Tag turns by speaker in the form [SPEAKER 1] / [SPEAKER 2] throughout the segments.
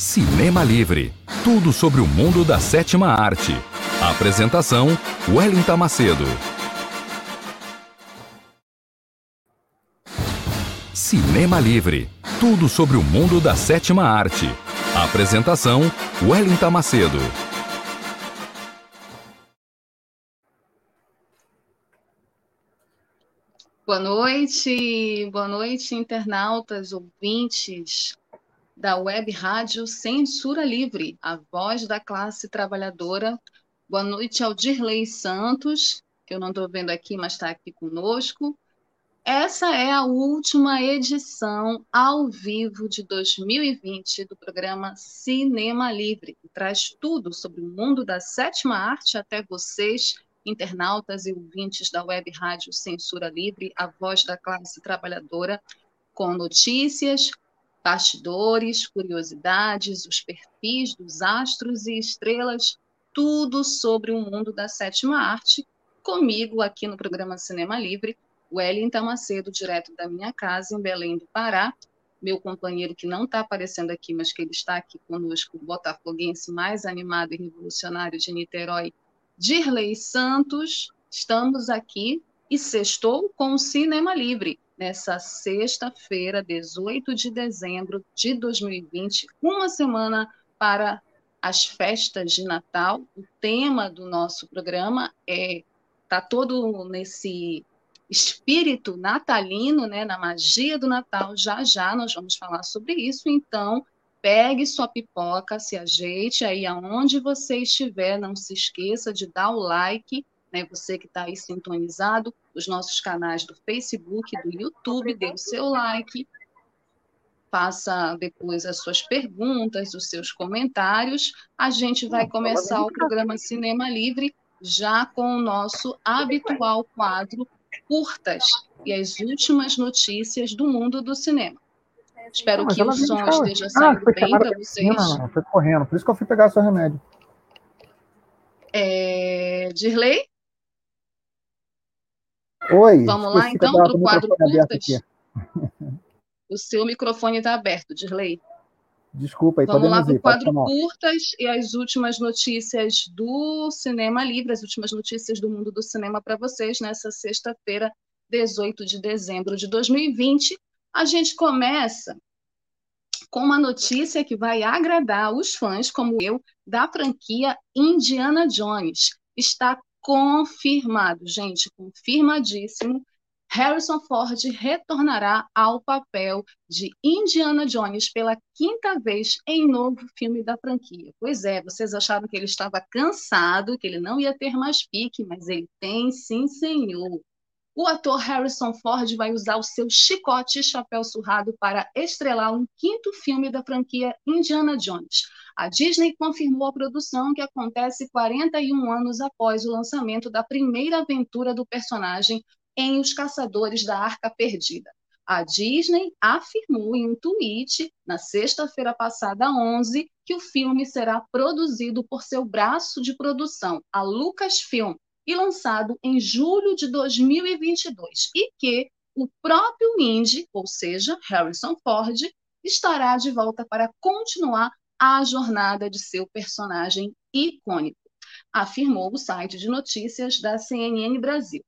[SPEAKER 1] Cinema Livre tudo sobre o mundo da sétima arte. Apresentação: Wellington Macedo. Cinema Livre tudo sobre o mundo da sétima arte. Apresentação: Wellington Macedo.
[SPEAKER 2] Boa noite, boa noite, internautas, ouvintes da Web Rádio Censura Livre, a voz da classe trabalhadora. Boa noite ao Dirley Santos, que eu não estou vendo aqui, mas está aqui conosco. Essa é a última edição ao vivo de 2020 do programa Cinema Livre, que traz tudo sobre o mundo da sétima arte até vocês, internautas e ouvintes da Web Rádio Censura Livre, a voz da classe trabalhadora, com notícias, bastidores, curiosidades, os perfis dos astros e estrelas, tudo sobre o mundo da sétima arte, comigo aqui no programa Cinema Livre, Wellington Macedo, direto da minha casa em Belém do Pará, meu companheiro que não está aparecendo aqui, mas que ele está aqui conosco, o botafoguense mais animado e revolucionário de Niterói, Dirley Santos, estamos aqui e sextou com o Cinema Livre, nessa sexta-feira, 18 de dezembro de 2020, uma semana para as festas de Natal. O tema do nosso programa é tá todo nesse espírito natalino, né, na magia do Natal. Já já nós vamos falar sobre isso, então pegue sua pipoca, se ajeite aí aonde você estiver, não se esqueça de dar o like né, você que está aí sintonizado, os nossos canais do Facebook, do YouTube, dê o seu like, faça depois as suas perguntas, os seus comentários. A gente vai começar o programa Cinema Livre já com o nosso habitual quadro Curtas e as últimas notícias do mundo do cinema. Espero que o som esteja ah, saindo ah, bem para vocês.
[SPEAKER 3] Não, não, foi correndo, por isso que eu fui pegar seu remédio.
[SPEAKER 2] É... Dirley?
[SPEAKER 3] Oi.
[SPEAKER 2] Vamos lá, então, para o quadro curtas. O seu microfone está aberto, Dirley.
[SPEAKER 3] Desculpa, aí
[SPEAKER 2] Vamos lá para o quadro curtas e as últimas notícias do Cinema Livre, as últimas notícias do mundo do cinema para vocês nessa sexta-feira, 18 de dezembro de 2020. A gente começa com uma notícia que vai agradar os fãs, como eu, da franquia Indiana Jones. Está confirmado, gente, confirmadíssimo. Harrison Ford retornará ao papel de Indiana Jones pela quinta vez em novo filme da franquia. Pois é, vocês acharam que ele estava cansado, que ele não ia ter mais pique, mas ele tem, sim, senhor. O ator Harrison Ford vai usar o seu chicote e chapéu surrado para estrelar um quinto filme da franquia Indiana Jones. A Disney confirmou a produção que acontece 41 anos após o lançamento da primeira aventura do personagem em Os Caçadores da Arca Perdida. A Disney afirmou em um tweet, na sexta-feira passada, 11, que o filme será produzido por seu braço de produção, a Lucasfilm, e lançado em julho de 2022, e que o próprio Indy, ou seja, Harrison Ford, estará de volta para continuar a jornada de seu personagem icônico, afirmou o site de notícias da CNN Brasil.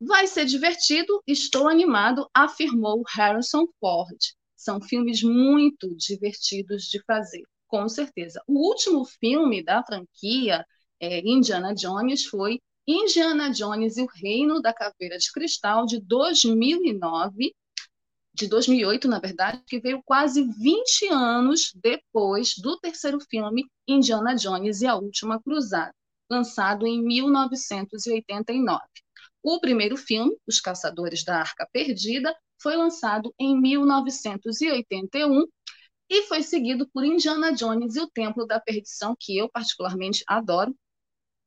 [SPEAKER 2] Vai ser divertido, estou animado, afirmou Harrison Ford. São filmes muito divertidos de fazer, com certeza. O último filme da franquia é, Indiana Jones foi Indiana Jones e o Reino da Caveira de Cristal, de 2009, de 2008, na verdade, que veio quase 20 anos depois do terceiro filme Indiana Jones e a Última Cruzada, lançado em 1989. O primeiro filme, Os Caçadores da Arca Perdida, foi lançado em 1981 e foi seguido por Indiana Jones e o Templo da Perdição, que eu particularmente adoro.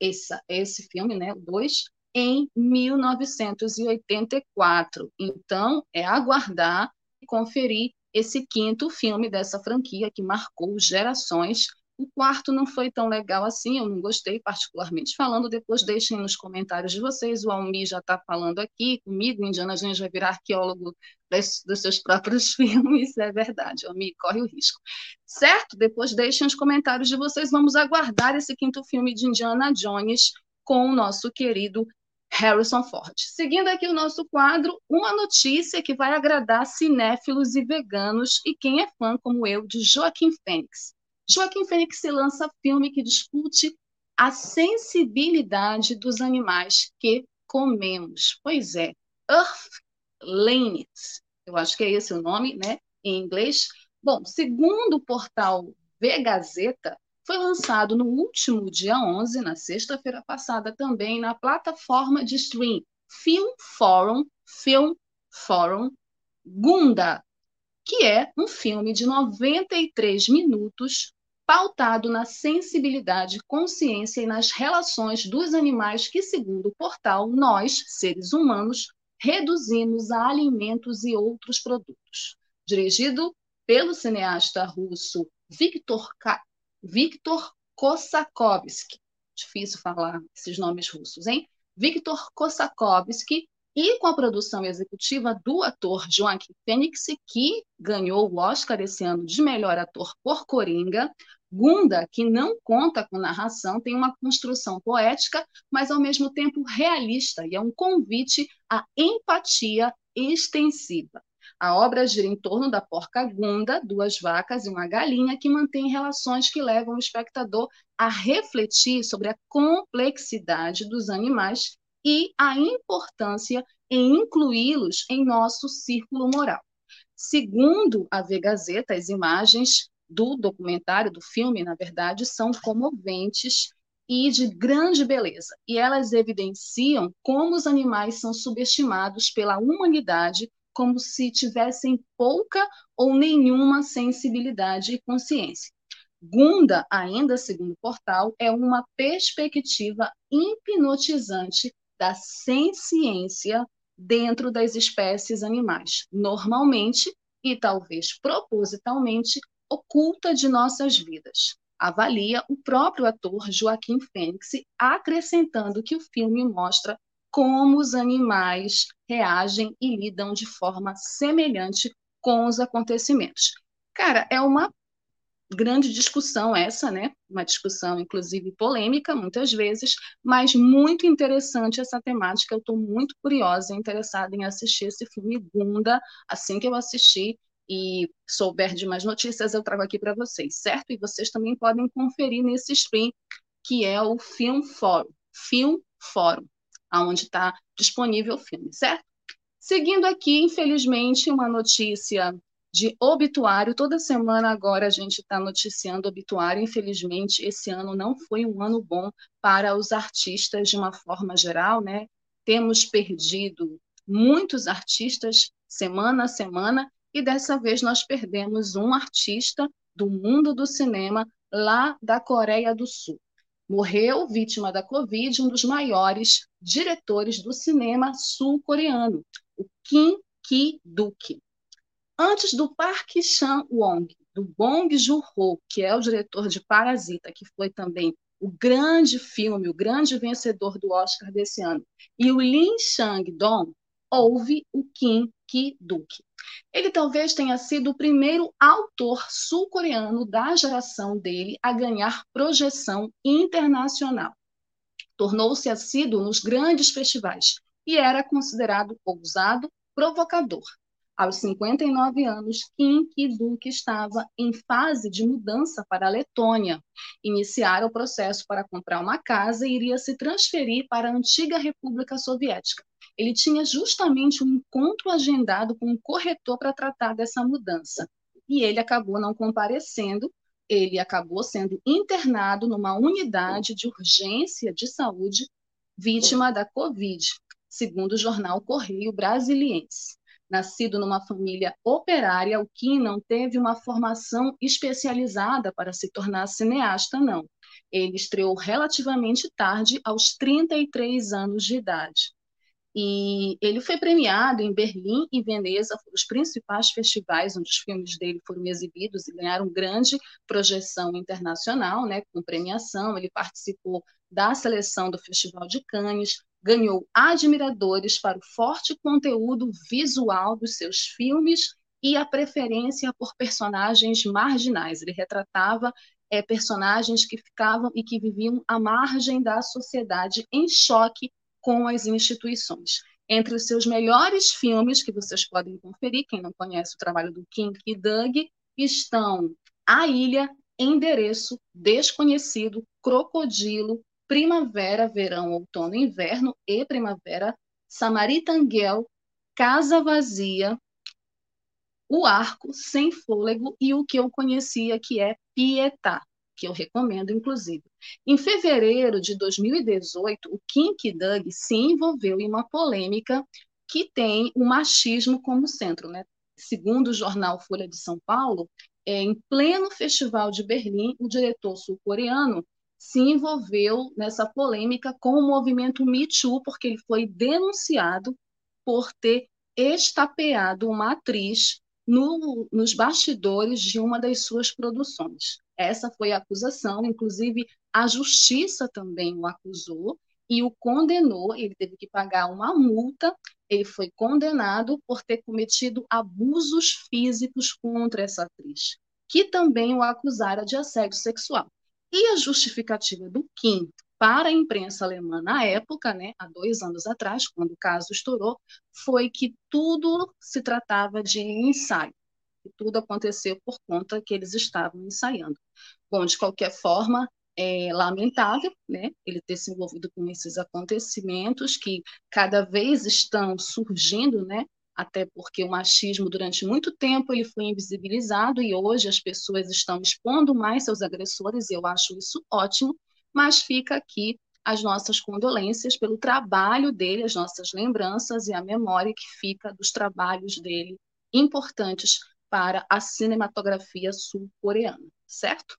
[SPEAKER 2] Esse, esse filme, né, o 2, em 1984. Então, é aguardar e conferir esse quinto filme dessa franquia que marcou gerações, O quarto não foi tão legal assim, eu não gostei particularmente falando. Depois deixem nos comentários de vocês. O Almi já está falando aqui comigo. Indiana Jones vai virar arqueólogo dos, dos seus próprios filmes. É verdade, Almi, corre o risco. Certo? Depois deixem os comentários de vocês. Vamos aguardar esse quinto filme de Indiana Jones com o nosso querido Harrison Ford. Seguindo aqui o nosso quadro, uma notícia que vai agradar cinéfilos e veganos e quem é fã como eu de Joaquim Fênix. Joaquim Fênix lança filme que discute a sensibilidade dos animais que comemos. Pois é, Earthlings, eu acho que é esse o nome, né, em inglês. Bom, segundo o portal V-Gazeta, foi lançado no último dia 11, na sexta-feira passada, também na plataforma de stream Film Forum, Film Forum Gunda, que é um filme de 93 minutos pautado na sensibilidade, consciência e nas relações dos animais que, segundo o portal, nós, seres humanos, reduzimos a alimentos e outros produtos. Dirigido pelo cineasta russo Viktor Viktor Kosakovsky. Difícil falar esses nomes russos, hein? Viktor Kosakovsky e com a produção executiva do ator Joaquim Phoenix, que ganhou o Oscar esse ano de melhor ator por Coringa. Gunda, que não conta com narração, tem uma construção poética, mas ao mesmo tempo realista, e é um convite à empatia extensiva. A obra gira em torno da porca gunda, duas vacas e uma galinha que mantém relações que levam o espectador a refletir sobre a complexidade dos animais e a importância em incluí-los em nosso círculo moral. Segundo a V Gazeta, as imagens do documentário, do filme, na verdade, são comoventes e de grande beleza, e elas evidenciam como os animais são subestimados pela humanidade como se tivessem pouca ou nenhuma sensibilidade e consciência. Gunda, ainda segundo o portal, é uma perspectiva hipnotizante da ciência dentro das espécies animais, normalmente e talvez propositalmente oculta de nossas vidas. Avalia o próprio ator Joaquim Fênix, acrescentando que o filme mostra como os animais reagem e lidam de forma semelhante com os acontecimentos. Cara, é uma grande discussão essa, né? Uma discussão, inclusive, polêmica, muitas vezes, mas muito interessante essa temática. Eu estou muito curiosa, interessada em assistir esse filme Gunda. Assim que eu assistir e souber de mais notícias, eu trago aqui para vocês, certo? E vocês também podem conferir nesse stream, que é o Film Forum. Film Forum aonde está disponível o filme, certo? Seguindo aqui, infelizmente, uma notícia de obituário. Toda semana agora a gente está noticiando obituário. Infelizmente, esse ano não foi um ano bom para os artistas de uma forma geral, né? Temos perdido muitos artistas semana a semana e dessa vez nós perdemos um artista do mundo do cinema lá da Coreia do Sul. Morreu vítima da Covid um dos maiores diretores do cinema sul-coreano, o Kim Ki-duk. Antes do Park Chan-won, do Bong Joon-ho, que é o diretor de Parasita, que foi também o grande filme, o grande vencedor do Oscar desse ano, e o Lin Chang-dong, houve o Kim Ki-duk. Ele talvez tenha sido o primeiro autor sul-coreano da geração dele a ganhar projeção internacional. Tornou-se assíduo nos grandes festivais e era considerado ousado, provocador. Aos 59 anos, Kim Ki-duk estava em fase de mudança para a Letônia. Iniciara o processo para comprar uma casa e iria se transferir para a antiga República Soviética ele tinha justamente um encontro agendado com um corretor para tratar dessa mudança. E ele acabou não comparecendo, ele acabou sendo internado numa unidade de urgência de saúde, vítima da Covid, segundo o jornal Correio Brasiliense. Nascido numa família operária, o Kim não teve uma formação especializada para se tornar cineasta, não. Ele estreou relativamente tarde, aos 33 anos de idade. E ele foi premiado em Berlim e Veneza, os principais festivais onde os filmes dele foram exibidos e ganharam grande projeção internacional, né, com premiação. Ele participou da seleção do Festival de Cannes, ganhou admiradores para o forte conteúdo visual dos seus filmes e a preferência por personagens marginais. Ele retratava é, personagens que ficavam e que viviam à margem da sociedade, em choque com as instituições. Entre os seus melhores filmes, que vocês podem conferir, quem não conhece o trabalho do King e Doug, estão A Ilha, Endereço, Desconhecido, Crocodilo, Primavera, Verão, Outono, Inverno e Primavera, Samaritanguel, Casa Vazia, O Arco, Sem Fôlego e o que eu conhecia que é Pietá que eu recomendo, inclusive. Em fevereiro de 2018, o Kink Doug se envolveu em uma polêmica que tem o machismo como centro. Né? Segundo o jornal Folha de São Paulo, é, em pleno Festival de Berlim, o diretor sul-coreano se envolveu nessa polêmica com o movimento Me Too, porque ele foi denunciado por ter estapeado uma atriz no, nos bastidores de uma das suas produções. Essa foi a acusação, inclusive a justiça também o acusou e o condenou, ele teve que pagar uma multa, ele foi condenado por ter cometido abusos físicos contra essa atriz, que também o acusara de assédio sexual. E a justificativa do Kim para a imprensa alemã na época, né, há dois anos atrás, quando o caso estourou, foi que tudo se tratava de ensaio. E tudo aconteceu por conta que eles estavam ensaiando. Bom, de qualquer forma, é lamentável, né, ele ter se envolvido com esses acontecimentos que cada vez estão surgindo, né, até porque o machismo durante muito tempo ele foi invisibilizado e hoje as pessoas estão expondo mais seus agressores, e eu acho isso ótimo, mas fica aqui as nossas condolências pelo trabalho dele, as nossas lembranças e a memória que fica dos trabalhos dele importantes para a cinematografia sul-coreana, certo?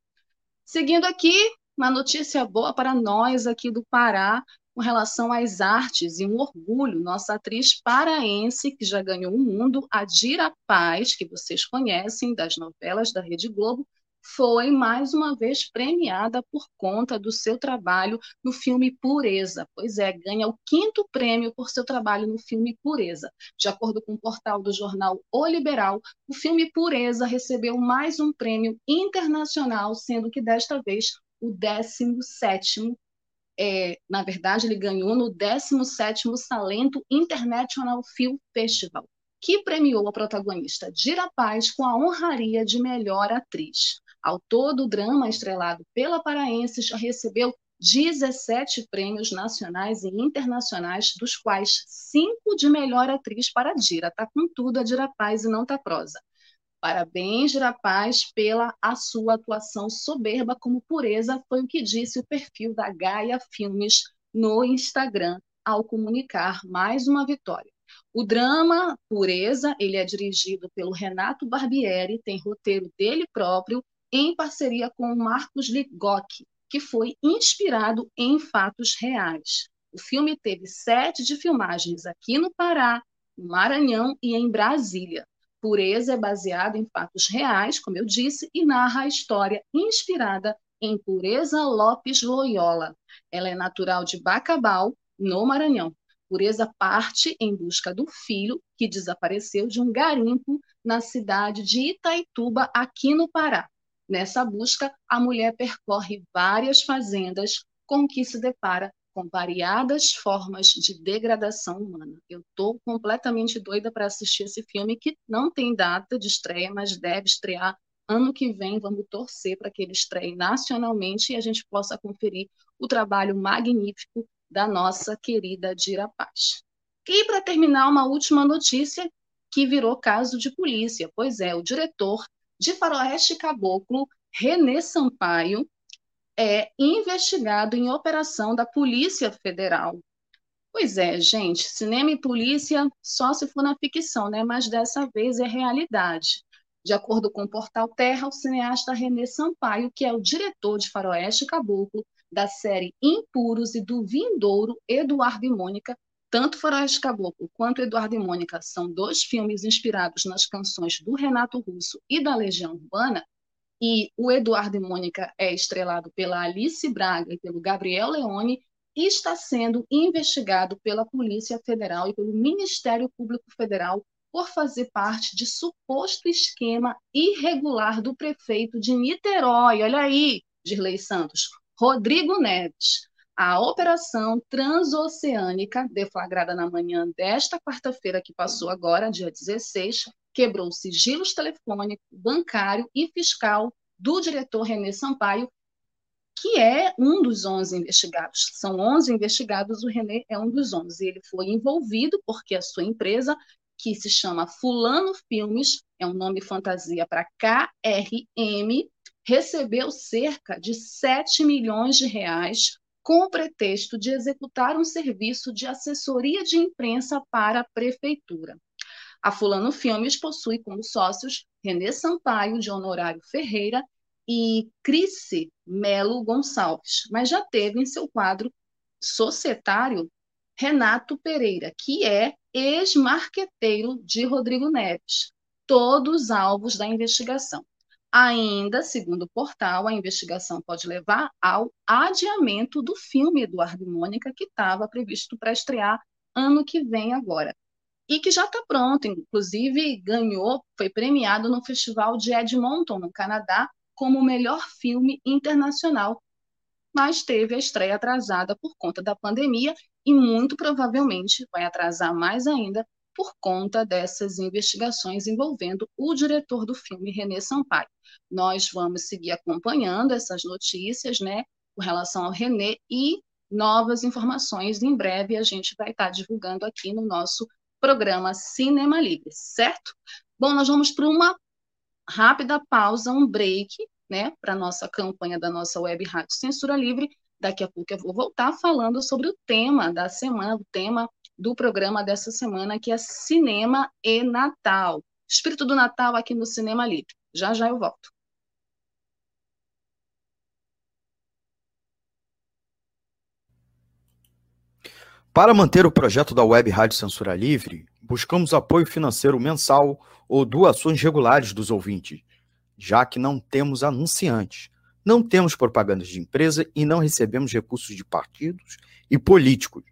[SPEAKER 2] Seguindo aqui, uma notícia boa para nós aqui do Pará com relação às artes e um orgulho. Nossa atriz paraense, que já ganhou o mundo, a Dira Paz, que vocês conhecem das novelas da Rede Globo, foi mais uma vez premiada por conta do seu trabalho no filme Pureza. Pois é, ganha o quinto prêmio por seu trabalho no filme Pureza. De acordo com o portal do jornal O Liberal, o filme Pureza recebeu mais um prêmio internacional, sendo que desta vez o 17 é, na verdade, ele ganhou no 17º Salento International Film Festival, que premiou a protagonista Dira Paz com a honraria de melhor atriz. Ao todo, o drama estrelado pela paraense já recebeu 17 prêmios nacionais e internacionais, dos quais cinco de melhor atriz para Dira. Tá com tudo a Dira Paz e não tá prosa. Parabéns, Dira Paz, pela a sua atuação soberba como pureza, foi o que disse o perfil da Gaia Filmes no Instagram ao comunicar mais uma vitória. O drama Pureza, ele é dirigido pelo Renato Barbieri, tem roteiro dele próprio em parceria com o Marcos Ligoc, que foi inspirado em fatos reais. O filme teve sete de filmagens aqui no Pará, no Maranhão e em Brasília. Pureza é baseado em fatos reais, como eu disse, e narra a história inspirada em Pureza Lopes Loyola. Ela é natural de Bacabal, no Maranhão. Pureza parte em busca do filho que desapareceu de um garimpo na cidade de Itaituba, aqui no Pará. Nessa busca, a mulher percorre várias fazendas com que se depara com variadas formas de degradação humana. Eu estou completamente doida para assistir esse filme, que não tem data de estreia, mas deve estrear ano que vem. Vamos torcer para que ele estreie nacionalmente e a gente possa conferir o trabalho magnífico da nossa querida Dira Paz. E para terminar, uma última notícia que virou caso de polícia. Pois é, o diretor de Faroeste Caboclo, Renê Sampaio, é investigado em operação da Polícia Federal. Pois é, gente, cinema e polícia só se for na ficção, né? Mas dessa vez é realidade. De acordo com o portal Terra, o cineasta Renê Sampaio, que é o diretor de Faroeste Caboclo, da série Impuros e do Vindouro, Eduardo e Mônica, Tanto Faroeste Caboclo quanto Eduardo e Mônica são dois filmes inspirados nas canções do Renato Russo e da Legião Urbana, e o Eduardo e Mônica é estrelado pela Alice Braga e pelo Gabriel Leone, e está sendo investigado pela Polícia Federal e pelo Ministério Público Federal por fazer parte de suposto esquema irregular do prefeito de Niterói. Olha aí, Dirley Santos, Rodrigo Neves. A operação transoceânica, deflagrada na manhã desta quarta-feira que passou agora, dia 16, quebrou sigilos telefônico, bancário e fiscal do diretor René Sampaio, que é um dos 11 investigados. São 11 investigados, o René é um dos 11. Ele foi envolvido porque a sua empresa, que se chama Fulano Filmes, é um nome fantasia para KRM, recebeu cerca de 7 milhões de reais com o pretexto de executar um serviço de assessoria de imprensa para a prefeitura. A Fulano Filmes possui como sócios Renê Sampaio, de Honorário Ferreira, e Crice Melo Gonçalves, mas já teve em seu quadro societário Renato Pereira, que é ex-marqueteiro de Rodrigo Neves, todos alvos da investigação. Ainda, segundo o portal, a investigação pode levar ao adiamento do filme Eduardo e Mônica, que estava previsto para estrear ano que vem agora. E que já está pronto, inclusive ganhou, foi premiado no Festival de Edmonton, no Canadá, como o melhor filme internacional, mas teve a estreia atrasada por conta da pandemia e muito provavelmente vai atrasar mais ainda por conta dessas investigações envolvendo o diretor do filme, René Sampaio. Nós vamos seguir acompanhando essas notícias, né, com relação ao René e novas informações em breve a gente vai estar divulgando aqui no nosso programa Cinema Livre, certo? Bom, nós vamos para uma rápida pausa, um break, né, para a nossa campanha da nossa web Rádio Censura Livre. Daqui a pouco eu vou voltar falando sobre o tema da semana, o tema do programa dessa semana, que é Cinema e Natal. Espírito do Natal aqui no Cinema Livre. Já já eu volto.
[SPEAKER 4] Para manter o projeto da Web Rádio Censura Livre, buscamos apoio financeiro mensal ou doações regulares dos ouvintes, já que não temos anunciantes, não temos propagandas de empresa e não recebemos recursos de partidos e políticos.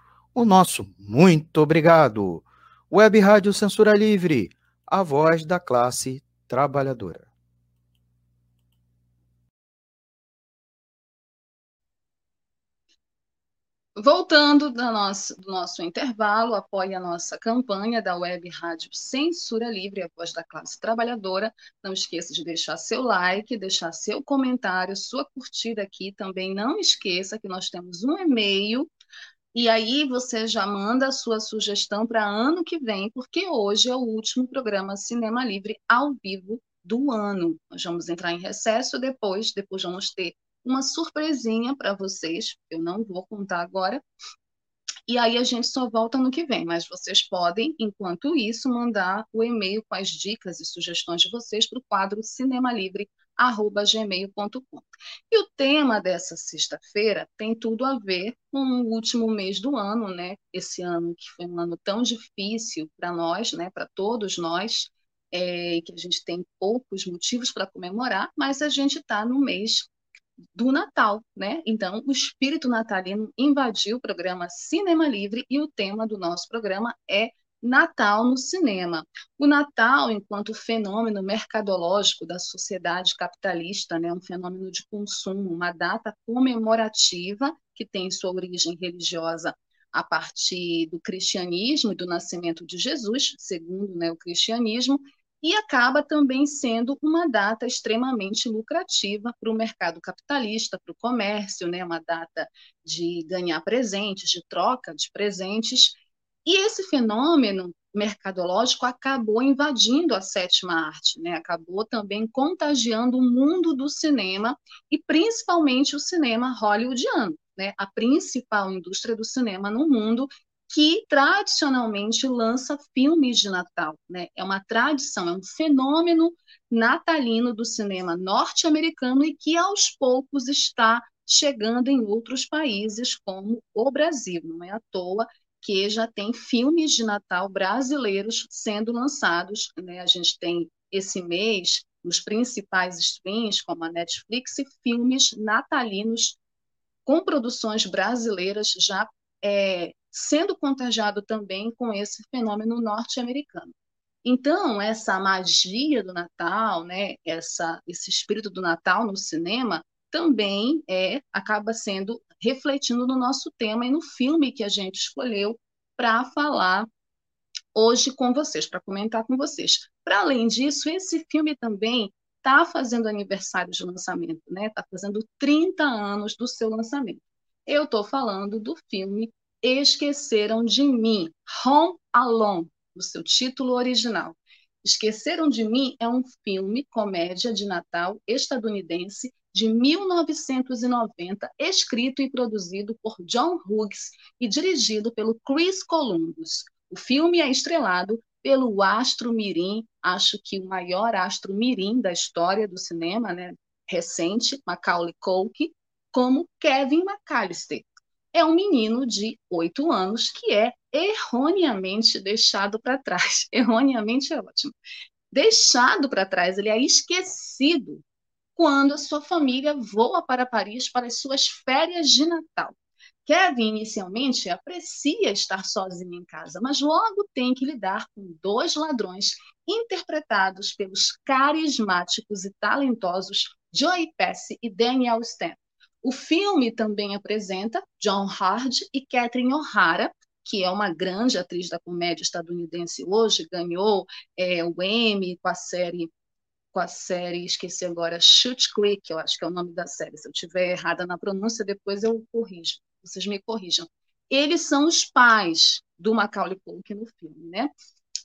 [SPEAKER 4] O nosso muito obrigado. Web Rádio Censura Livre, a voz da classe trabalhadora.
[SPEAKER 2] Voltando do nosso, do nosso intervalo, apoie a nossa campanha da Web Rádio Censura Livre, a voz da classe trabalhadora. Não esqueça de deixar seu like, deixar seu comentário, sua curtida aqui. Também não esqueça que nós temos um e-mail e aí você já manda a sua sugestão para ano que vem, porque hoje é o último programa Cinema Livre ao vivo do ano. Nós vamos entrar em recesso depois, depois vamos ter uma surpresinha para vocês, eu não vou contar agora. E aí a gente só volta no que vem, mas vocês podem, enquanto isso, mandar o e-mail com as dicas e sugestões de vocês para o quadro cinemalivre@gmail.com. E o tema dessa sexta-feira tem tudo a ver com o último mês do ano, né? Esse ano que foi um ano tão difícil para nós, né? Para todos nós. É, que a gente tem poucos motivos para comemorar, mas a gente está no mês do Natal, né? Então, o espírito natalino invadiu o programa Cinema Livre e o tema do nosso programa é Natal no cinema. O Natal, enquanto fenômeno mercadológico da sociedade capitalista, né, um fenômeno de consumo, uma data comemorativa que tem sua origem religiosa a partir do cristianismo e do nascimento de Jesus, segundo né, o cristianismo, e acaba também sendo uma data extremamente lucrativa para o mercado capitalista, para o comércio, né? uma data de ganhar presentes, de troca de presentes. E esse fenômeno mercadológico acabou invadindo a sétima arte, né? acabou também contagiando o mundo do cinema e principalmente o cinema hollywoodiano, né? a principal indústria do cinema no mundo que tradicionalmente lança filmes de Natal. Né? É uma tradição, é um fenômeno natalino do cinema norte-americano e que aos poucos está chegando em outros países como o Brasil. Não é à toa que já tem filmes de Natal brasileiros sendo lançados. Né? A gente tem esse mês nos principais streams, como a Netflix, filmes natalinos com produções brasileiras já é, sendo contagiado também com esse fenômeno norte-americano. Então, essa magia do Natal, né, essa, esse espírito do Natal no cinema, também é acaba sendo refletindo no nosso tema e no filme que a gente escolheu para falar hoje com vocês, para comentar com vocês. Para além disso, esse filme também está fazendo aniversário de lançamento, né? Está fazendo 30 anos do seu lançamento. Eu estou falando do filme Esqueceram de Mim, Home Alone, no seu título original. Esqueceram de Mim é um filme comédia de Natal estadunidense de 1990, escrito e produzido por John Hughes e dirigido pelo Chris Columbus. O filme é estrelado pelo astro mirim, acho que o maior astro mirim da história do cinema, né, recente, Macaulay Culkin, como Kevin McAllister. É um menino de oito anos que é erroneamente deixado para trás. Erroneamente é ótimo. Deixado para trás, ele é esquecido quando a sua família voa para Paris para as suas férias de Natal. Kevin inicialmente aprecia estar sozinho em casa, mas logo tem que lidar com dois ladrões interpretados pelos carismáticos e talentosos Joey Pesci e Daniel Stan. O filme também apresenta John Hard e Catherine O'Hara, que é uma grande atriz da comédia estadunidense hoje, ganhou é, o Emmy com a série com a série, esqueci agora, Shoot Click, eu acho que é o nome da série. Se eu estiver errada na pronúncia, depois eu corrijo, vocês me corrijam. Eles são os pais do Macaulay Culkin no filme, né?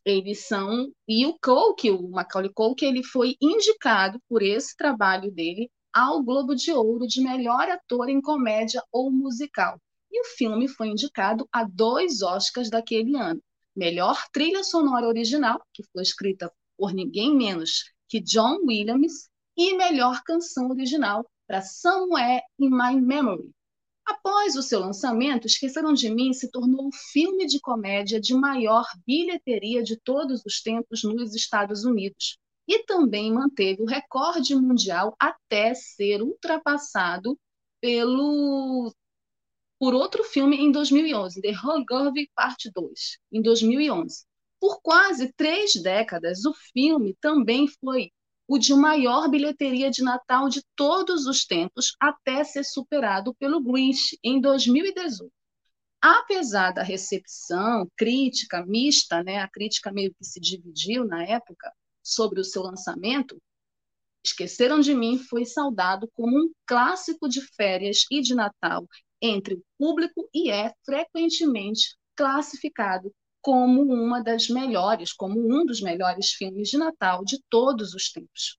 [SPEAKER 2] Eles são e o Culkin, o Macaulay Culkin, ele foi indicado por esse trabalho dele ao Globo de Ouro de melhor ator em comédia ou musical. E o filme foi indicado a dois Oscars daquele ano: melhor trilha sonora original, que foi escrita por ninguém menos que John Williams e melhor canção original para Somewhere in My Memory. Após o seu lançamento, Esqueceram de Mim se tornou o filme de comédia de maior bilheteria de todos os tempos nos Estados Unidos e também manteve o recorde mundial até ser ultrapassado pelo por outro filme em 2011, The Hangover Parte 2, em 2011. Por quase três décadas, o filme também foi o de maior bilheteria de Natal de todos os tempos, até ser superado pelo Grinch em 2018. Apesar da recepção crítica mista, né, a crítica meio que se dividiu na época sobre o seu lançamento, Esqueceram de Mim foi saudado como um clássico de férias e de Natal entre o público e é frequentemente classificado como uma das melhores, como um dos melhores filmes de Natal de todos os tempos.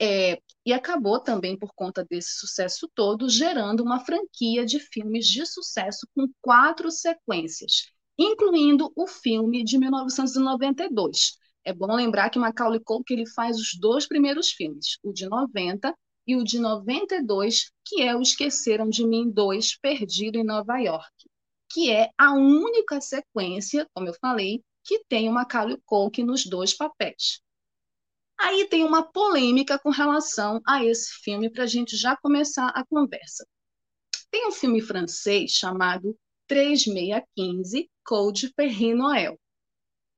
[SPEAKER 2] É, e acabou também, por conta desse sucesso todo, gerando uma franquia de filmes de sucesso com quatro sequências, incluindo o filme de 1992. É bom lembrar que Macaulay Culkin ele faz os dois primeiros filmes, o de 90 e o de 92, que é o Esqueceram de Mim 2, Perdido em Nova York que é a única sequência, como eu falei, que tem o Macaulay Culkin nos dois papéis. Aí tem uma polêmica com relação a esse filme para a gente já começar a conversa. Tem um filme francês chamado 3615 Code Perrin Noël.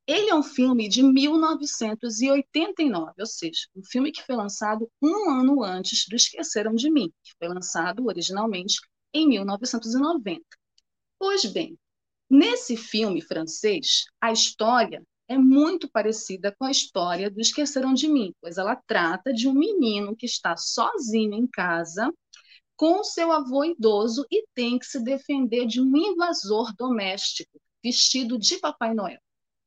[SPEAKER 2] Ele é um filme de 1989, ou seja, um filme que foi lançado um ano antes do Esqueceram de Mim, que foi lançado originalmente em 1990. Pois bem, nesse filme francês, a história é muito parecida com a história do Esqueceram de Mim, pois ela trata de um menino que está sozinho em casa com seu avô idoso e tem que se defender de um invasor doméstico vestido de Papai Noel,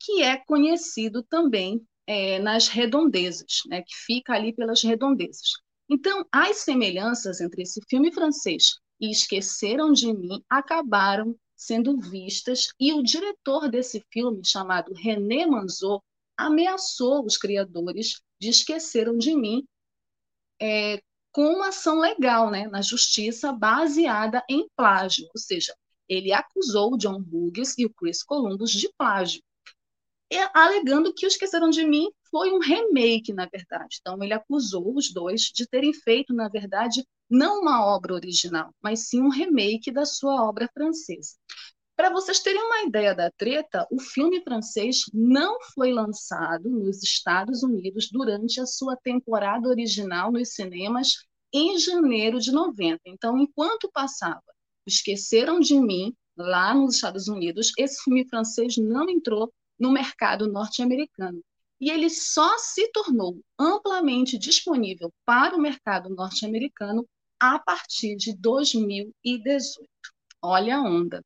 [SPEAKER 2] que é conhecido também é, nas redondezas, né, que fica ali pelas redondezas. Então, as semelhanças entre esse filme francês e Esqueceram de Mim acabaram sendo vistas, e o diretor desse filme, chamado René Manzot, ameaçou os criadores de Esqueceram de Mim é, com uma ação legal né, na justiça baseada em plágio, ou seja, ele acusou o John Hughes e o Chris Columbus de plágio, alegando que o Esqueceram de Mim foi um remake, na verdade. Então, ele acusou os dois de terem feito, na verdade, não uma obra original, mas sim um remake da sua obra francesa. Para vocês terem uma ideia da treta, o filme francês não foi lançado nos Estados Unidos durante a sua temporada original nos cinemas em janeiro de 90. Então, enquanto passava Esqueceram de Mim, lá nos Estados Unidos, esse filme francês não entrou no mercado norte-americano. E ele só se tornou amplamente disponível para o mercado norte-americano a partir de 2018. Olha a onda.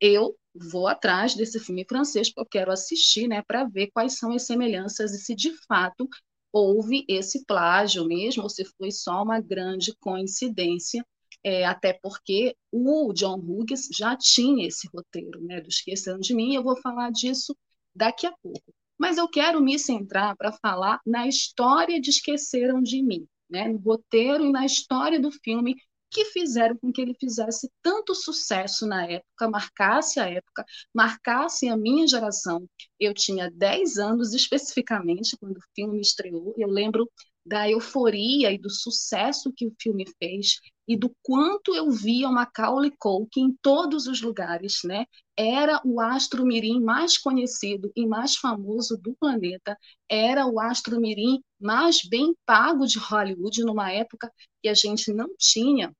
[SPEAKER 2] Eu vou atrás desse filme francês porque eu quero assistir, né, para ver quais são as semelhanças e se de fato houve esse plágio mesmo ou se foi só uma grande coincidência, é, até porque o John Hughes já tinha esse roteiro, né, do Esquecendo de Mim, e eu vou falar disso daqui a pouco. Mas eu quero me centrar para falar na história de Esqueceram de Mim né, no roteiro e na história do filme que fizeram com que ele fizesse tanto sucesso na época, marcasse a época, marcasse a minha geração. Eu tinha 10 anos especificamente quando o filme estreou. Eu lembro da euforia e do sucesso que o filme fez e do quanto eu via Macaulay Culkin em todos os lugares, né? Era o astro mirim mais conhecido e mais famoso do planeta, era o astro mirim mais bem pago de Hollywood numa época que a gente não tinha,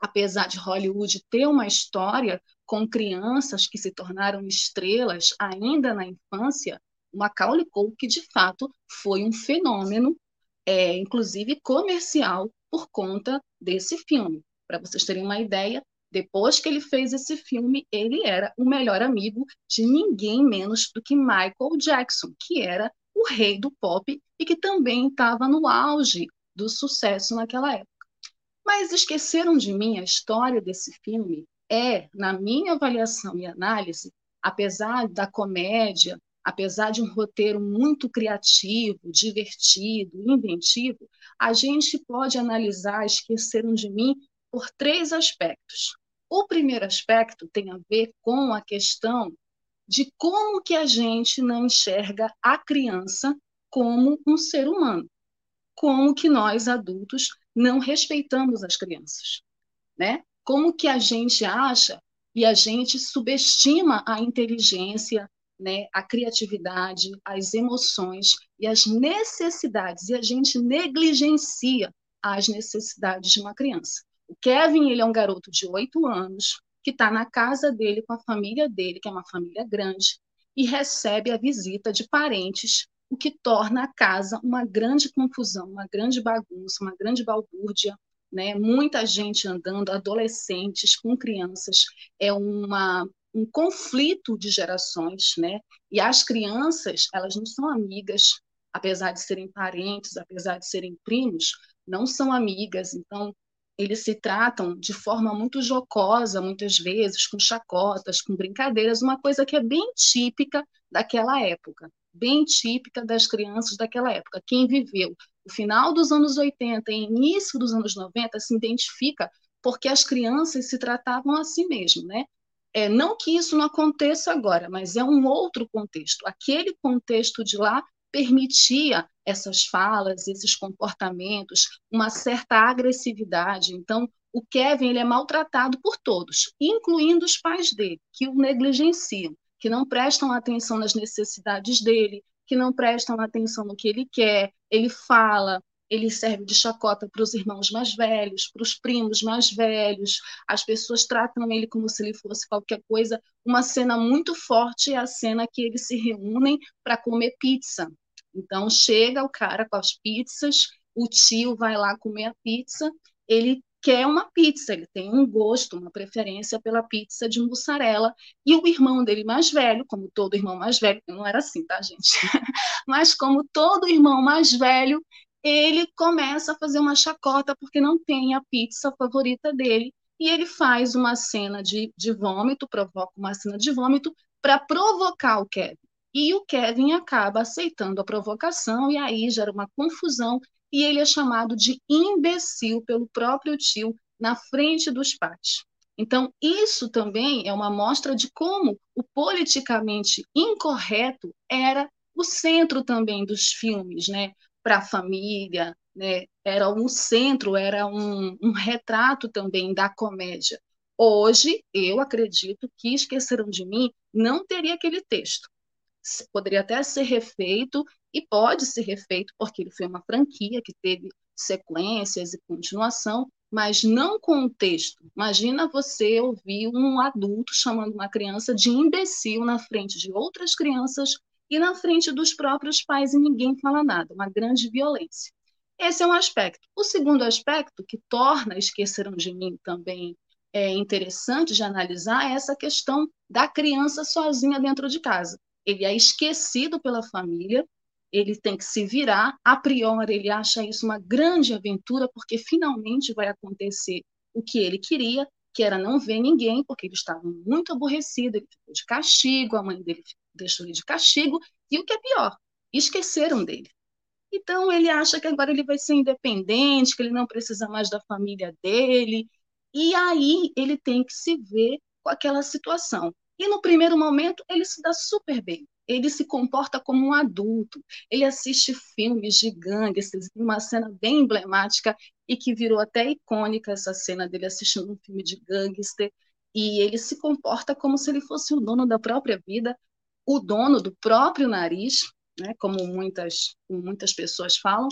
[SPEAKER 2] apesar de Hollywood ter uma história com crianças que se tornaram estrelas ainda na infância, o Macaulay Culkin de fato foi um fenômeno é, inclusive comercial, por conta desse filme. Para vocês terem uma ideia, depois que ele fez esse filme, ele era o melhor amigo de ninguém menos do que Michael Jackson, que era o rei do pop e que também estava no auge do sucesso naquela época. Mas esqueceram de mim a história desse filme é, na minha avaliação e análise, apesar da comédia, apesar de um roteiro muito criativo, divertido, inventivo, a gente pode analisar Esqueceram de Mim por três aspectos. O primeiro aspecto tem a ver com a questão de como que a gente não enxerga a criança como um ser humano, como que nós adultos não respeitamos as crianças, né? Como que a gente acha e a gente subestima a inteligência, né, a criatividade, as emoções e as necessidades, e a gente negligencia as necessidades de uma criança. O Kevin ele é um garoto de oito anos que está na casa dele com a família dele, que é uma família grande, e recebe a visita de parentes, o que torna a casa uma grande confusão, uma grande bagunça, uma grande balbúrdia, né? Muita gente andando, adolescentes com crianças, é uma um conflito de gerações, né? E as crianças, elas não são amigas, apesar de serem parentes, apesar de serem primos, não são amigas. Então, eles se tratam de forma muito jocosa, muitas vezes, com chacotas, com brincadeiras, uma coisa que é bem típica daquela época, bem típica das crianças daquela época. Quem viveu o final dos anos 80 e início dos anos 90 se identifica porque as crianças se tratavam assim mesmo, né? É, não que isso não aconteça agora, mas é um outro contexto. Aquele contexto de lá permitia essas falas, esses comportamentos, uma certa agressividade. Então, o Kevin ele é maltratado por todos, incluindo os pais dele, que o negligenciam, que não prestam atenção nas necessidades dele, que não prestam atenção no que ele quer. Ele fala, ele serve de chacota para os irmãos mais velhos, para os primos mais velhos, as pessoas tratam ele como se ele fosse qualquer coisa. Uma cena muito forte é a cena que eles se reúnem para comer pizza. Então chega o cara com as pizzas, o tio vai lá comer a pizza, ele quer uma pizza, ele tem um gosto, uma preferência pela pizza de mussarela, e o irmão dele mais velho, como todo irmão mais velho, não era assim, tá, gente? Mas como todo irmão mais velho, ele começa a fazer uma chacota porque não tem a pizza favorita dele, e ele faz uma cena de, de vômito, provoca uma cena de vômito para provocar o Kevin. E o Kevin acaba aceitando a provocação, e aí gera uma confusão, e ele é chamado de imbecil pelo próprio tio na frente dos pais. Então, isso também é uma mostra de como o politicamente incorreto era o centro também dos filmes, né? Para a família, né? Era um centro, era um, um retrato também da comédia. Hoje, eu acredito que Esqueceram de Mim não teria aquele texto. Poderia até ser refeito, e pode ser refeito, porque ele foi uma franquia que teve sequências e continuação, mas não com o texto. Imagina você ouvir um adulto chamando uma criança de imbecil na frente de outras crianças e na frente dos próprios pais e ninguém fala nada, uma grande violência. Esse é um aspecto. O segundo aspecto, que torna Esqueceram de Mim também é, interessante de analisar, é essa questão da criança sozinha dentro de casa. Ele é esquecido pela família, ele tem que se virar, a priori ele acha isso uma grande aventura, porque finalmente vai acontecer o que ele queria, que era não ver ninguém, porque ele estava muito aborrecido, ele ficou de castigo, a mãe dele deixou ele de castigo, e o que é pior, esqueceram dele. Então ele acha que agora ele vai ser independente, que ele não precisa mais da família dele, e aí ele tem que se ver com aquela situação. E no primeiro momento ele se dá super bem. Ele se comporta como um adulto. Ele assiste filmes de gangsters, uma cena bem emblemática e que virou até icônica essa cena dele assistindo um filme de gangster. E ele se comporta como se ele fosse o dono da própria vida, o dono do próprio nariz, né, como muitas, muitas pessoas falam,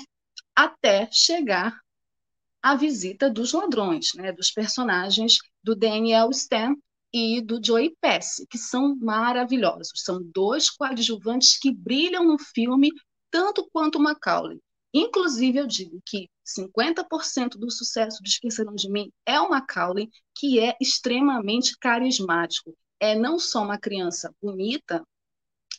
[SPEAKER 2] até chegar à visita dos ladrões, né, dos personagens do Daniel Stan e do Joey Pesci, que são maravilhosos. São dois coadjuvantes que brilham no filme tanto quanto Macaulay. Inclusive, eu digo que 50% do sucesso de Esqueceram de Mim é o Macaulay, que é extremamente carismático. É não só uma criança bonita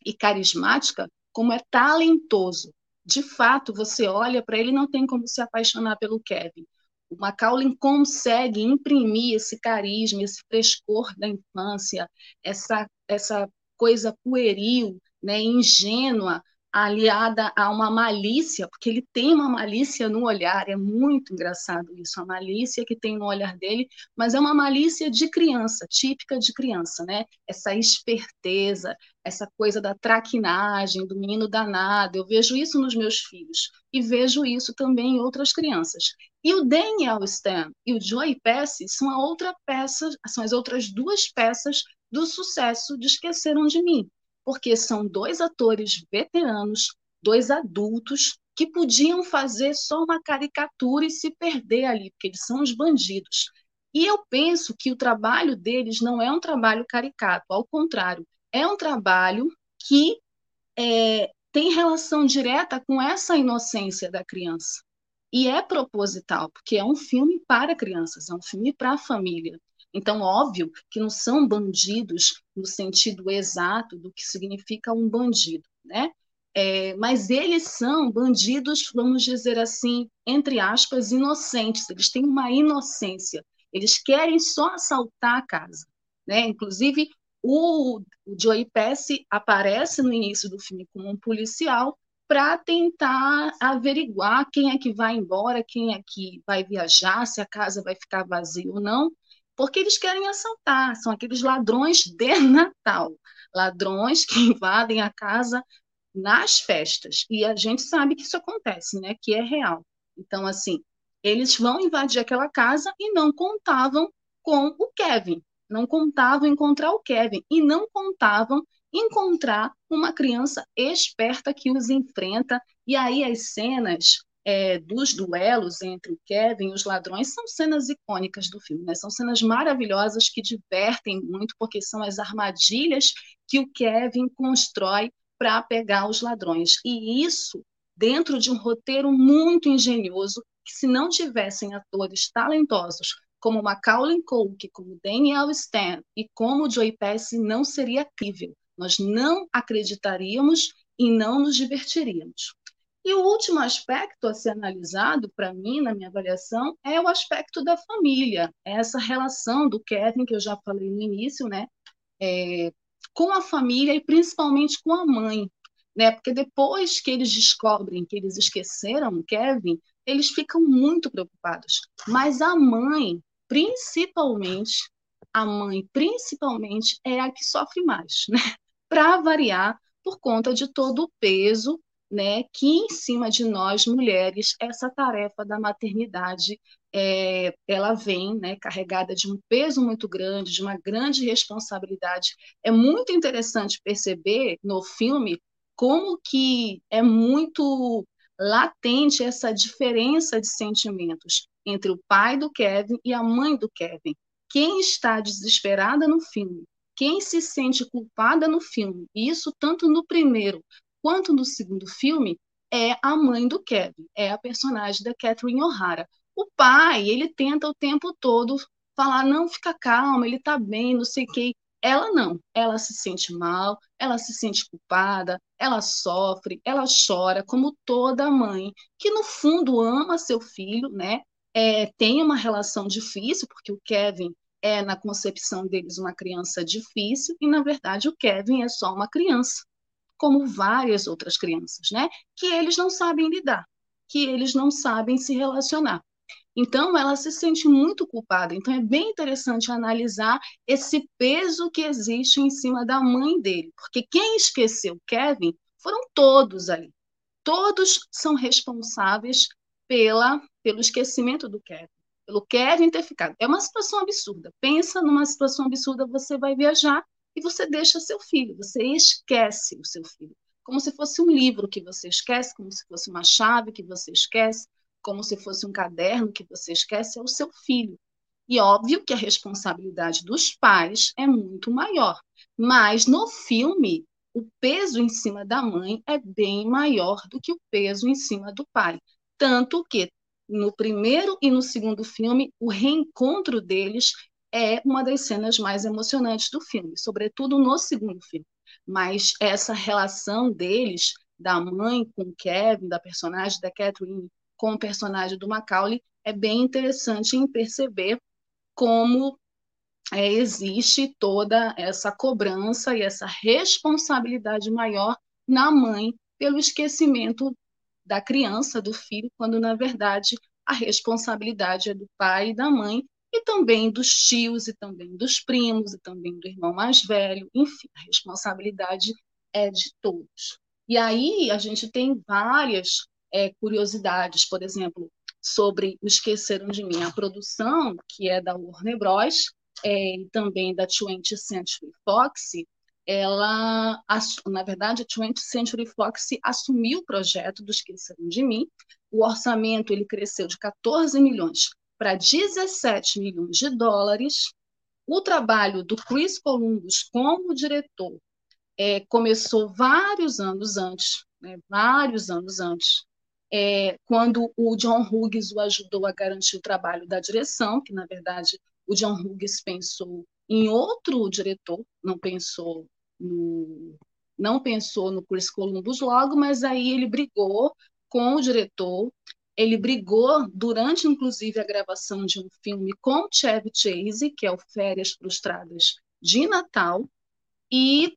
[SPEAKER 2] e carismática, como é talentoso. De fato, você olha para ele não tem como se apaixonar pelo Kevin. O Macaulay consegue imprimir esse carisma, esse frescor da infância, essa, essa coisa pueril, né, ingênua, aliada a uma malícia, porque ele tem uma malícia no olhar, é muito engraçado isso, a malícia que tem no olhar dele, mas é uma malícia de criança, típica de criança, né? Essa esperteza, essa coisa da traquinagem, do menino danado, eu vejo isso nos meus filhos e vejo isso também em outras crianças. E o Daniel Stan e o Joey Pesci são a outra peça, são as outras duas peças do sucesso de Esqueceram de Mim porque são dois atores veteranos, dois adultos, que podiam fazer só uma caricatura e se perder ali, porque eles são os bandidos. E eu penso que o trabalho deles não é um trabalho caricato, ao contrário, é um trabalho que é, tem relação direta com essa inocência da criança. E é proposital, porque é um filme para crianças, é um filme para a família. Então, óbvio que não são bandidos no sentido exato do que significa um bandido, né? É, mas eles são bandidos, vamos dizer assim, entre aspas, inocentes. Eles têm uma inocência. Eles querem só assaltar a casa, né? Inclusive, o, o Joey Pesci aparece no início do filme como um policial para tentar averiguar quem é que vai embora, quem é que vai viajar, se a casa vai ficar vazia ou não porque eles querem assaltar, são aqueles ladrões de Natal, ladrões que invadem a casa nas festas. E a gente sabe que isso acontece, né? Que é real. Então, assim, eles vão invadir aquela casa e não contavam com o Kevin, não contavam encontrar o Kevin e não contavam encontrar uma criança esperta que os enfrenta. E aí as cenas é, dos duelos entre o Kevin e os ladrões são cenas icônicas do filme, né? São cenas maravilhosas que divertem muito, porque são as armadilhas que o Kevin constrói para pegar os ladrões. E isso dentro de um roteiro muito engenhoso, que se não tivessem atores talentosos como Macaulay Culkin, como Daniel Stan e como Joey Pesci, não seria crível. Nós não acreditaríamos e não nos divertiríamos. E o último aspecto a ser analisado, para mim, na minha avaliação, é o aspecto da família, é essa relação do Kevin, que eu já falei no início, né? É, com a família e principalmente com a mãe, né? Porque depois que eles descobrem que eles esqueceram Kevin, eles ficam muito preocupados. Mas a mãe, principalmente, a mãe principalmente é a que sofre mais, né? Para variar, por conta de todo o peso né, que em cima de nós mulheres essa tarefa da maternidade é, ela vem né, carregada de um peso muito grande, de uma grande responsabilidade. É muito interessante perceber no filme como que é muito latente essa diferença de sentimentos entre o pai do Kevin e a mãe do Kevin. Quem está desesperada no filme, quem se sente culpada no filme, isso tanto no primeiro quanto no segundo filme, é a mãe do Kevin, é a personagem da Catherine O'Hara. O pai, ele tenta o tempo todo falar, não, fica calma, ele tá bem, não sei o quê. Ela não, ela se sente mal, ela se sente culpada, ela sofre, ela chora, como toda mãe, que no fundo ama seu filho, né? É, tem uma relação difícil, porque o Kevin é, na concepção deles, uma criança difícil, e na verdade o Kevin é só uma criança como várias outras crianças, né? Que eles não sabem lidar, que eles não sabem se relacionar. Então, ela se sente muito culpada. Então, é bem interessante analisar esse peso que existe em cima da mãe dele, porque quem esqueceu Kevin foram todos ali. Todos são responsáveis pela, pelo esquecimento do Kevin, pelo Kevin ter ficado. É uma situação absurda. Pensa numa situação absurda, você vai viajar e você deixa seu filho, você esquece o seu filho. Como se fosse um livro que você esquece, como se fosse uma chave que você esquece, como se fosse um caderno que você esquece, é o seu filho. E óbvio que a responsabilidade dos pais é muito maior. Mas no filme, o peso em cima da mãe é bem maior do que o peso em cima do pai. Tanto que no primeiro e no segundo filme, o reencontro deles é uma das cenas mais emocionantes do filme, sobretudo no segundo filme. Mas essa relação deles, da mãe com Kevin, da personagem da Catherine com o personagem do Macaulay, é bem interessante em perceber como é, existe toda essa cobrança e essa responsabilidade maior na mãe pelo esquecimento da criança, do filho, quando na verdade a responsabilidade é do pai e da mãe e também dos tios, e também dos primos, e também do irmão mais velho, enfim, a responsabilidade é de todos. E aí a gente tem várias é, curiosidades, por exemplo, sobre o Esqueceram de Mim, a produção, que é da Warner Bros., é, e também da 20th Century Fox, ela, na verdade, a 20th Century Fox assumiu o projeto do Esqueceram de Mim, o orçamento ele cresceu de 14 milhões para 17 milhões de dólares. O trabalho do Chris Columbus como diretor é, começou vários anos antes, né, vários anos antes, é, quando o John Hughes o ajudou a garantir o trabalho da direção, que na verdade o John Hughes pensou em outro diretor, não pensou no não pensou no Chris Columbus logo, mas aí ele brigou com o diretor ele brigou durante, inclusive, a gravação de um filme com Chevy Chase, que é o Férias Frustradas de Natal, e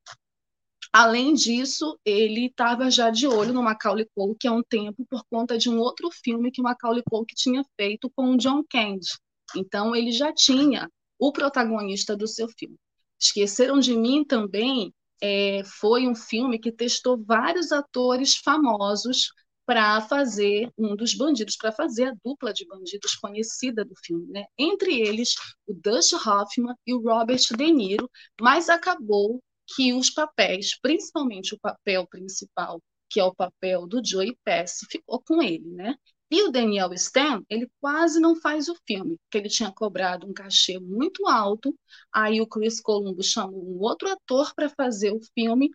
[SPEAKER 2] Além disso, ele estava já de olho no Macaulay Culkin há um tempo por conta de um outro filme que o Macaulay Culkin tinha feito com o John Candy. Então, ele já tinha o protagonista do seu filme. Esqueceram de Mim também é, foi um filme que testou vários atores famosos para fazer um dos bandidos, para fazer a dupla de bandidos conhecida do filme, né? Entre eles, o Dustin Hoffman e o Robert De Niro, mas acabou que os papéis, principalmente o papel principal, que é o papel do Joey Pesci, ficou com ele, né? E o Daniel Stan, ele quase não faz o filme, porque ele tinha cobrado um cachê muito alto. Aí o Chris Columbus chamou um outro ator para fazer o filme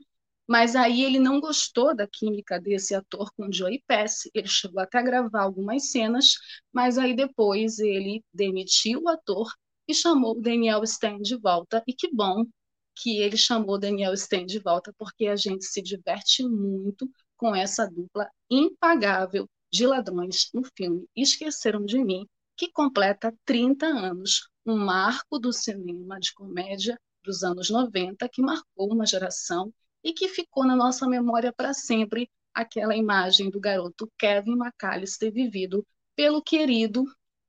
[SPEAKER 2] Mas aí ele não gostou da química desse ator com Joey Pass. Ele chegou até a gravar algumas cenas, mas aí depois ele demitiu o ator e chamou o Daniel Stein de volta. E que bom que ele chamou o Daniel Stein de volta, porque a gente se diverte muito com essa dupla impagável de ladrões no filme Esqueceram de Mim, que completa 30 anos, um marco do cinema de comédia dos anos 90 que marcou uma geração e que ficou na nossa memória para sempre aquela imagem do garoto Kevin McAllister vivido pelo querido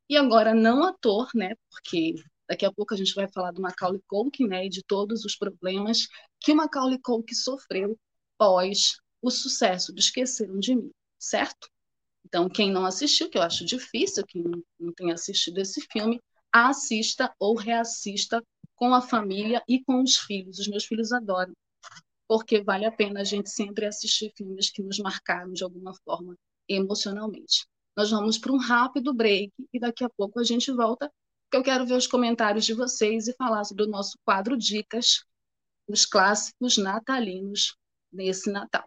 [SPEAKER 2] e agora não ator, né? Porque daqui a pouco a gente vai falar do Macaulay Culkin, né? E de todos os problemas que o Macaulay Culkin sofreu pós o sucesso de Esqueceram de Mim, certo? Então, quem não assistiu, que eu acho difícil, quem não tem assistido esse filme, assista ou reassista com a família e com os filhos. Os meus filhos adoram porque vale a pena a gente sempre assistir filmes que nos marcaram de alguma forma emocionalmente. Nós vamos para um rápido break e daqui a pouco a gente volta, porque eu quero ver os comentários de vocês e falar sobre o nosso quadro Dicas, os clássicos natalinos nesse Natal.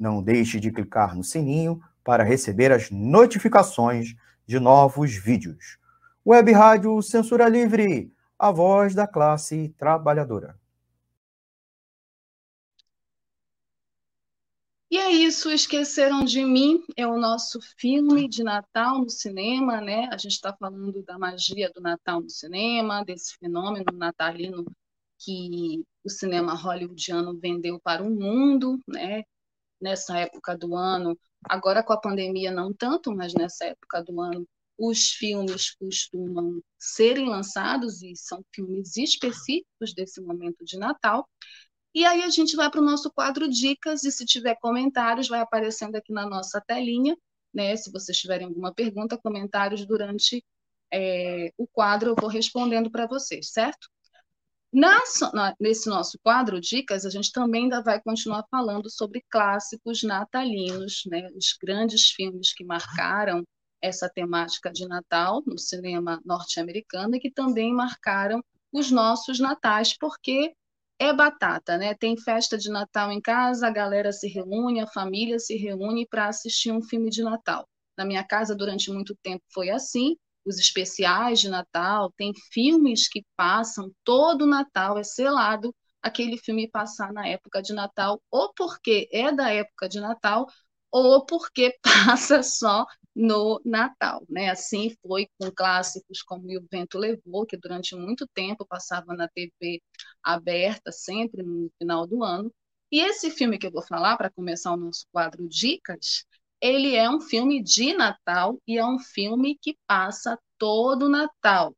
[SPEAKER 4] Não deixe de clicar no sininho para receber as notificações de novos vídeos. Web Rádio Censura Livre a voz da classe trabalhadora.
[SPEAKER 2] E é isso, Esqueceram de Mim é o nosso filme de Natal no cinema, né? A gente está falando da magia do Natal no cinema, desse fenômeno natalino que o cinema hollywoodiano vendeu para o mundo, né? Nessa época do ano, agora com a pandemia não tanto, mas nessa época do ano os filmes costumam serem lançados e são filmes específicos desse momento de Natal. E aí a gente vai para o nosso quadro Dicas, e se tiver comentários, vai aparecendo aqui na nossa telinha. Né? Se vocês tiverem alguma pergunta, comentários durante é, o quadro, eu vou respondendo para vocês, certo? Na, nesse nosso quadro Dicas, a gente também ainda vai continuar falando sobre clássicos natalinos, né? os grandes filmes que marcaram essa temática de Natal no cinema norte-americano e que também marcaram os nossos natais, porque é batata, né? Tem festa de Natal em casa, a galera se reúne, a família se reúne para assistir um filme de Natal. Na minha casa, durante muito tempo, foi assim. Os especiais de Natal, tem filmes que passam todo o Natal, é selado aquele filme passar na época de Natal, ou porque é da época de Natal, ou porque passa só no Natal, né? Assim foi com clássicos como O Vento Levou, que durante muito tempo passava na TV aberta, sempre no final do ano. E esse filme que eu vou falar para começar o nosso quadro Dicas, ele é um filme de Natal e é um filme que passa todo o Natal.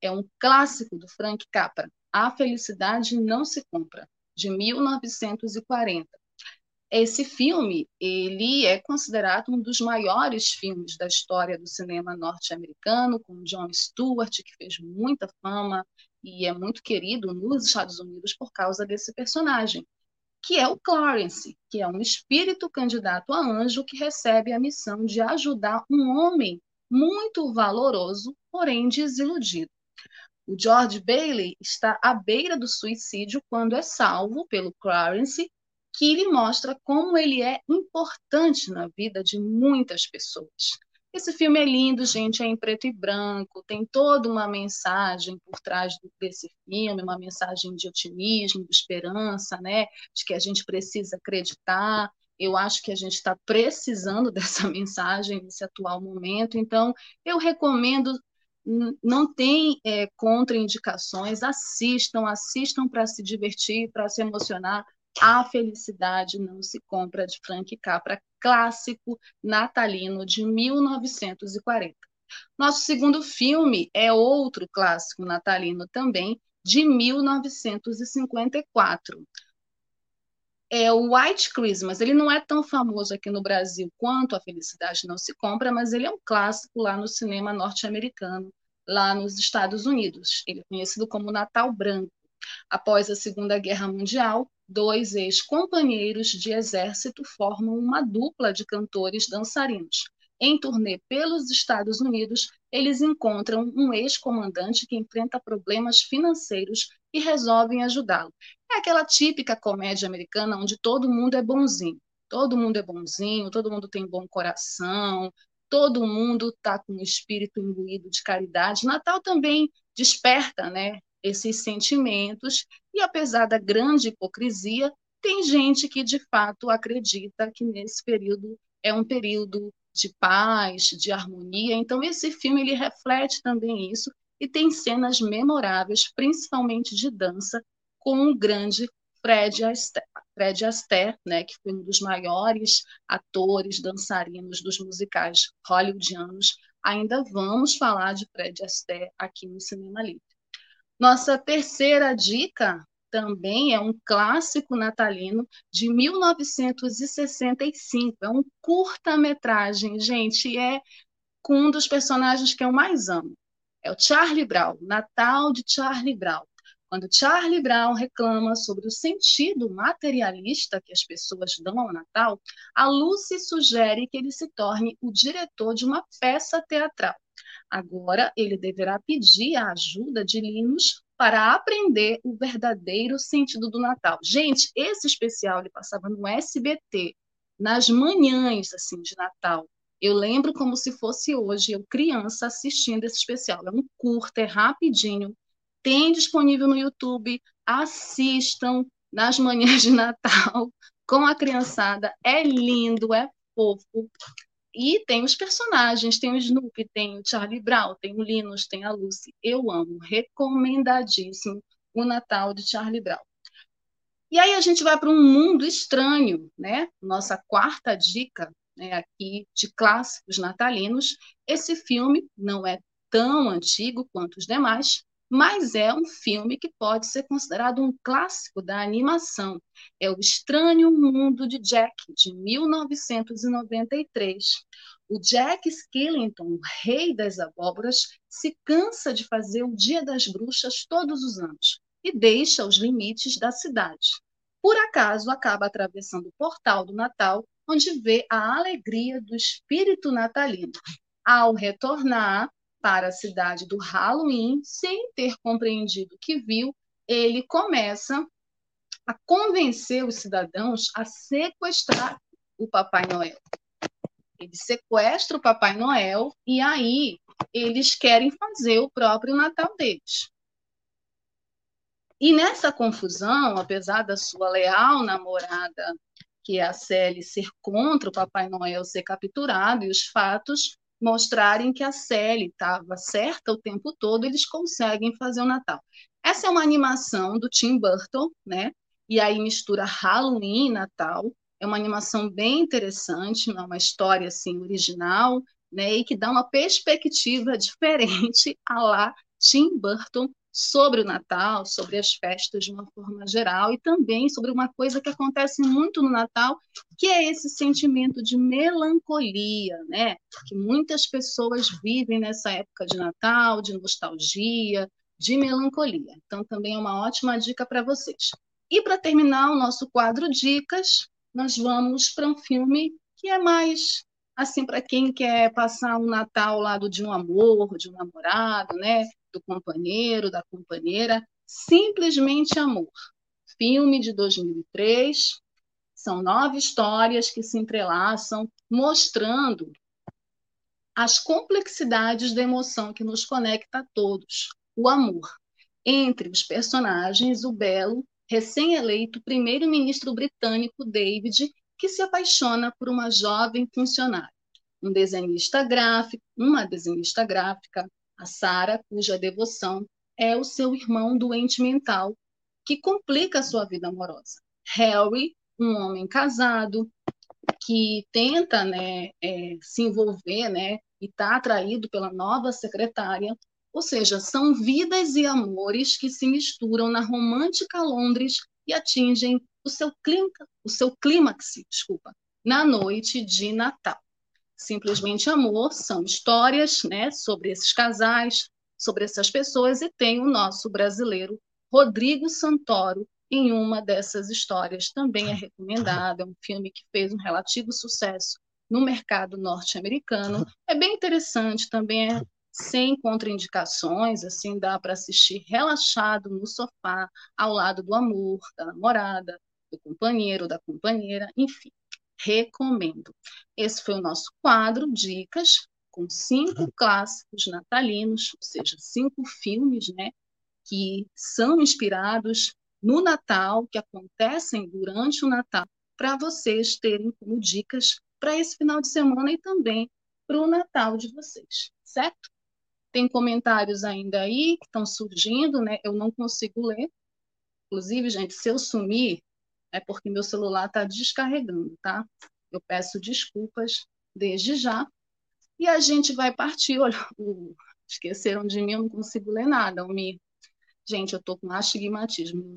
[SPEAKER 2] É um clássico do Frank Capra, A Felicidade Não Se Compra, de 1940 esse filme ele é considerado um dos maiores filmes da história do cinema norte-americano, com John Stewart, que fez muita fama e é muito querido nos Estados Unidos por causa desse personagem, que é o Clarence, que é um espírito candidato a anjo que recebe a missão de ajudar um homem muito valoroso, porém desiludido. O George Bailey está à beira do suicídio quando é salvo pelo Clarence que lhe mostra como ele é importante na vida de muitas pessoas. Esse filme é lindo, gente, é em preto e branco, tem toda uma mensagem por trás desse filme, uma mensagem de otimismo, de esperança, né? De que a gente precisa acreditar. Eu acho que a gente está precisando dessa mensagem nesse atual momento, então eu recomendo. Não tem é, contraindicações, assistam, assistam para se divertir, para se emocionar, a Felicidade Não Se Compra, de Frank Capra, clássico natalino de 1940. Nosso segundo filme é outro clássico natalino também, de 1954. É o White Christmas. Ele não é tão famoso aqui no Brasil quanto A Felicidade Não Se Compra, mas ele é um clássico lá no cinema norte-americano, lá nos Estados Unidos. Ele é conhecido como Natal Branco. Após a Segunda Guerra Mundial, dois ex-companheiros de exército formam uma dupla de cantores dançarinos. Em turnê pelos Estados Unidos, eles encontram um ex-comandante que enfrenta problemas financeiros e resolvem ajudá-lo. É aquela típica comédia americana onde todo mundo é bonzinho. Todo mundo é bonzinho, todo mundo tem bom coração, todo mundo está com o espírito imbuído de caridade. Natal também desperta né, esses sentimentos, e apesar da grande hipocrisia, tem gente que de fato acredita que nesse período é um período de paz, de harmonia. Então esse filme ele reflete também isso e tem cenas memoráveis, principalmente de dança, com o grande Fred Astaire, Fred Astaire né, que foi um dos maiores atores dançarinos dos musicais hollywoodianos. Ainda vamos falar de Fred Astaire aqui no Cinema Livre. Nossa terceira dica também é um clássico natalino de 1965. É um curta-metragem, gente, é com um dos personagens que eu mais amo. É o Charlie Brown, Natal de Charlie Brown. Quando Charlie Brown reclama sobre o sentido materialista que as pessoas dão ao Natal, a Lucy sugere que ele se torne o diretor de uma peça teatral. Agora ele deverá pedir a ajuda de Linus para aprender o verdadeiro sentido do Natal. Gente, esse especial ele passava no SBT, nas manhãs assim de Natal. Eu lembro como se fosse hoje, eu criança assistindo esse especial. É um curto, é rapidinho. Tem disponível no YouTube. Assistam nas manhãs de Natal com a criançada. É lindo, é fofo. E tem os personagens, tem o Snoopy, tem o Charlie Brown, tem o Linus, tem a Lucy. Eu amo, recomendadíssimo o Natal de Charlie Brown. E aí a gente vai para um mundo estranho, né? Nossa quarta dica né, aqui de clássicos natalinos. Esse filme não é tão antigo quanto os demais, mas é um filme que pode ser considerado um clássico da animação. É O Estranho Mundo de Jack, de 1993. O Jack Skellington, o rei das abóboras, se cansa de fazer o Dia das Bruxas todos os anos e deixa os limites da cidade. Por acaso, acaba atravessando o portal do Natal, onde vê a alegria do espírito natalino. Ao retornar, para a cidade do Halloween, sem ter compreendido o que viu, ele começa a convencer os cidadãos a sequestrar o Papai Noel. Ele sequestra o Papai Noel e aí eles querem fazer o próprio Natal deles. E nessa confusão, apesar da sua leal namorada, que é a Sally, ser contra o Papai Noel ser capturado e os fatos mostrarem que a Sally estava certa o tempo todo, eles conseguem fazer o Natal. Essa é uma animação do Tim Burton, né? E aí mistura Halloween e Natal. É uma animação bem interessante, é uma história assim original, né? E que dá uma perspectiva diferente a lá Tim Burton sobre o Natal, sobre as festas de uma forma geral e também sobre uma coisa que acontece muito no Natal, que é esse sentimento de melancolia, né? Que muitas pessoas vivem nessa época de Natal, de nostalgia, de melancolia. Então também é uma ótima dica para vocês. E para terminar o nosso quadro dicas, nós vamos para um filme que é mais assim para quem quer passar um Natal ao lado de um amor, de um namorado, né? Do companheiro, da companheira, Simplesmente Amor, filme de 2003. São nove histórias que se entrelaçam, mostrando as complexidades da emoção que nos conecta a todos, o amor. Entre os personagens, o belo, recém-eleito primeiro-ministro britânico David, que se apaixona por uma jovem funcionária. Um desenhista gráfico, uma desenhista gráfica, a Sara, cuja devoção é o seu irmão doente mental, que complica a sua vida amorosa. Harry, um homem casado, que tenta né, é, se envolver né, e está atraído pela nova secretária, ou seja, são vidas e amores que se misturam na romântica Londres e atingem o seu, o seu clímax desculpa, na noite de Natal. Simplesmente Amor são histórias né, sobre esses casais, sobre essas pessoas, e tem o nosso brasileiro Rodrigo Santoro em uma dessas histórias. Também é recomendado, é um filme que fez um relativo sucesso no mercado norte-americano. É bem interessante, também é sem contraindicações, assim dá para assistir relaxado no sofá, ao lado do amor, da namorada, do companheiro, da companheira, enfim. Recomendo. Esse foi o nosso quadro Dicas com cinco clássicos natalinos, ou seja, cinco filmes, né, que são inspirados no Natal, que acontecem durante o Natal, para vocês terem como dicas para esse final de semana e também para o Natal de vocês, certo? Tem comentários ainda aí que estão surgindo, né? Eu não consigo ler. Inclusive, gente, se eu sumir, é porque meu celular está descarregando, tá? Eu peço desculpas desde já. E a gente vai partir. Olha, esqueceram de mim, eu não consigo ler nada, Almir. Gente, eu tô com astigmatismo.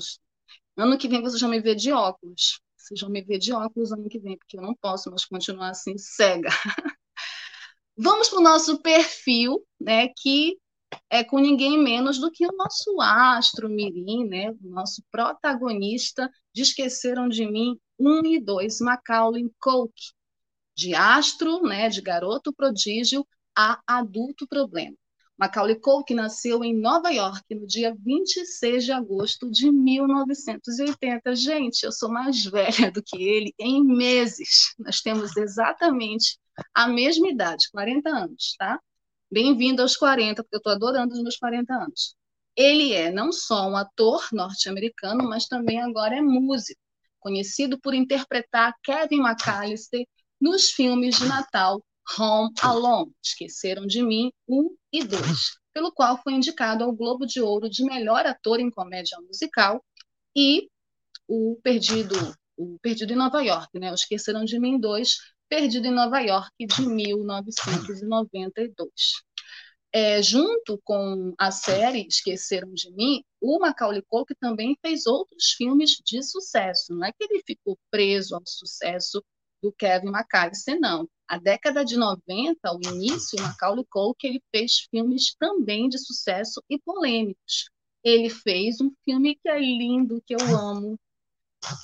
[SPEAKER 2] Ano que vem vocês vão me ver de óculos. Vocês vão me ver de óculos ano que vem, porque eu não posso mais continuar assim cega. Vamos para o nosso perfil, né, que é com ninguém menos do que o nosso astro Mirim, né, o nosso protagonista de Esqueceram de Mim 1 e 2, Macaulay Culkin, de astro, né, de garoto prodígio a adulto problema. Macaulay Culkin nasceu em Nova York no dia 26 de agosto de 1980. Gente, eu sou mais velha do que ele em meses. Nós temos exatamente a mesma idade, 40 anos, tá? Bem-vindo aos 40, porque eu estou adorando os meus 40 anos. Ele é não só um ator norte-americano, mas também agora é músico, conhecido por interpretar Kevin McAllister nos filmes de Natal Home Alone, Esqueceram de Mim 1 e 2, pelo qual foi indicado ao Globo de Ouro de melhor ator em comédia musical e o Perdido, o Perdido em Nova York, né? O Esqueceram de Mim 2, Perdido em Nova York de 1992. É, junto com a série Esqueceram de Mim, o Macaulay Culkin também fez outros filmes de sucesso. Não é que ele ficou preso ao sucesso do Kevin McAllister, não. A década de 90, o início, o Macaulay Culkin, ele fez filmes também de sucesso e polêmicos. Ele fez um filme que é lindo, que eu amo,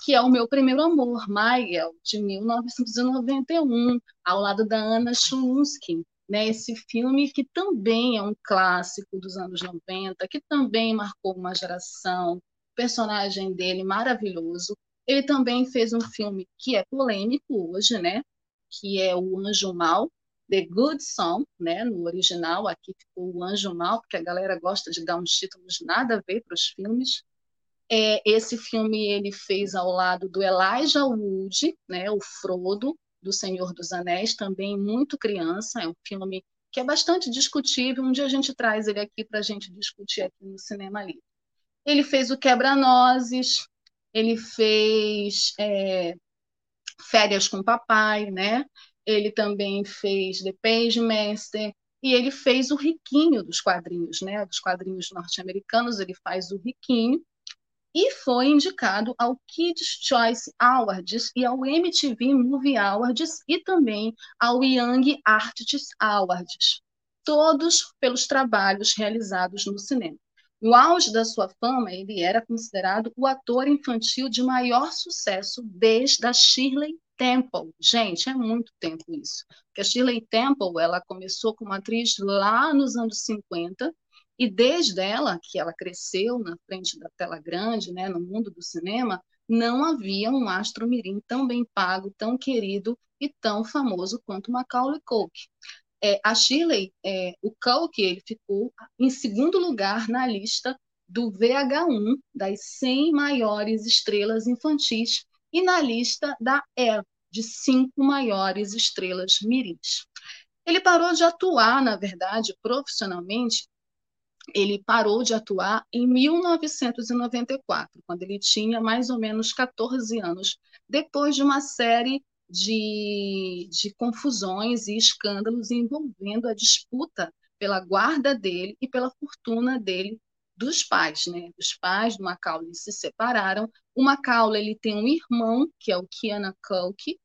[SPEAKER 2] que é o meu primeiro amor, Michael, de 1991, ao lado da Anna Chlunsky, né, esse filme que também é um clássico dos anos 90, que também marcou uma geração, o personagem dele maravilhoso, ele também fez um filme que é polêmico hoje, né? Que é O Anjo Mal, The Good Song, né? No original, aqui ficou O Anjo Mal, porque a galera gosta de dar uns títulos nada a ver para os filmes. É, esse filme ele fez ao lado do Elijah Wood, né? O Frodo, do Senhor dos Anéis, também muito criança. É um filme que é bastante discutível. Um dia a gente traz ele aqui para a gente discutir aqui no Cinema Livre. Ele fez o Quebra-Nozes, ele fez é, Férias com Papai, né? Ele também fez The Page Master, e ele fez o riquinho dos quadrinhos, né? Dos quadrinhos norte-americanos, ele faz o riquinho, e foi indicado ao Kids Choice Awards e ao MTV Movie Awards e também ao Young Artists Awards, todos pelos trabalhos realizados no cinema. No auge da sua fama, ele era considerado o ator infantil de maior sucesso desde a Shirley Temple. Gente, é muito tempo isso. Porque a Shirley Temple, ela começou como atriz lá nos anos 50 e desde ela, que ela cresceu na frente da tela grande, né, no mundo do cinema, não havia um astro mirim tão bem pago, tão querido e tão famoso quanto Macaulay Culkin. É, a Shirley, é, o Culk, ele ficou em segundo lugar na lista do VH1 das 100 maiores estrelas infantis e na lista da Elle de cinco maiores estrelas mirins. Ele parou de atuar, na verdade, profissionalmente, ele parou de atuar em 1994, quando ele tinha mais ou menos 14 anos, depois de uma série de, de confusões e escândalos envolvendo a disputa pela guarda dele e pela fortuna dele dos pais, né? Os pais do Macaulay se separaram. O Macaulay ele tem um irmão que é o Kiana Culkin,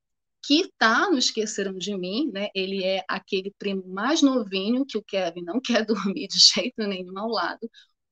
[SPEAKER 2] que tá no Esqueceram de Mim, né? Ele é aquele primo mais novinho que o Kevin não quer dormir de jeito nenhum ao lado.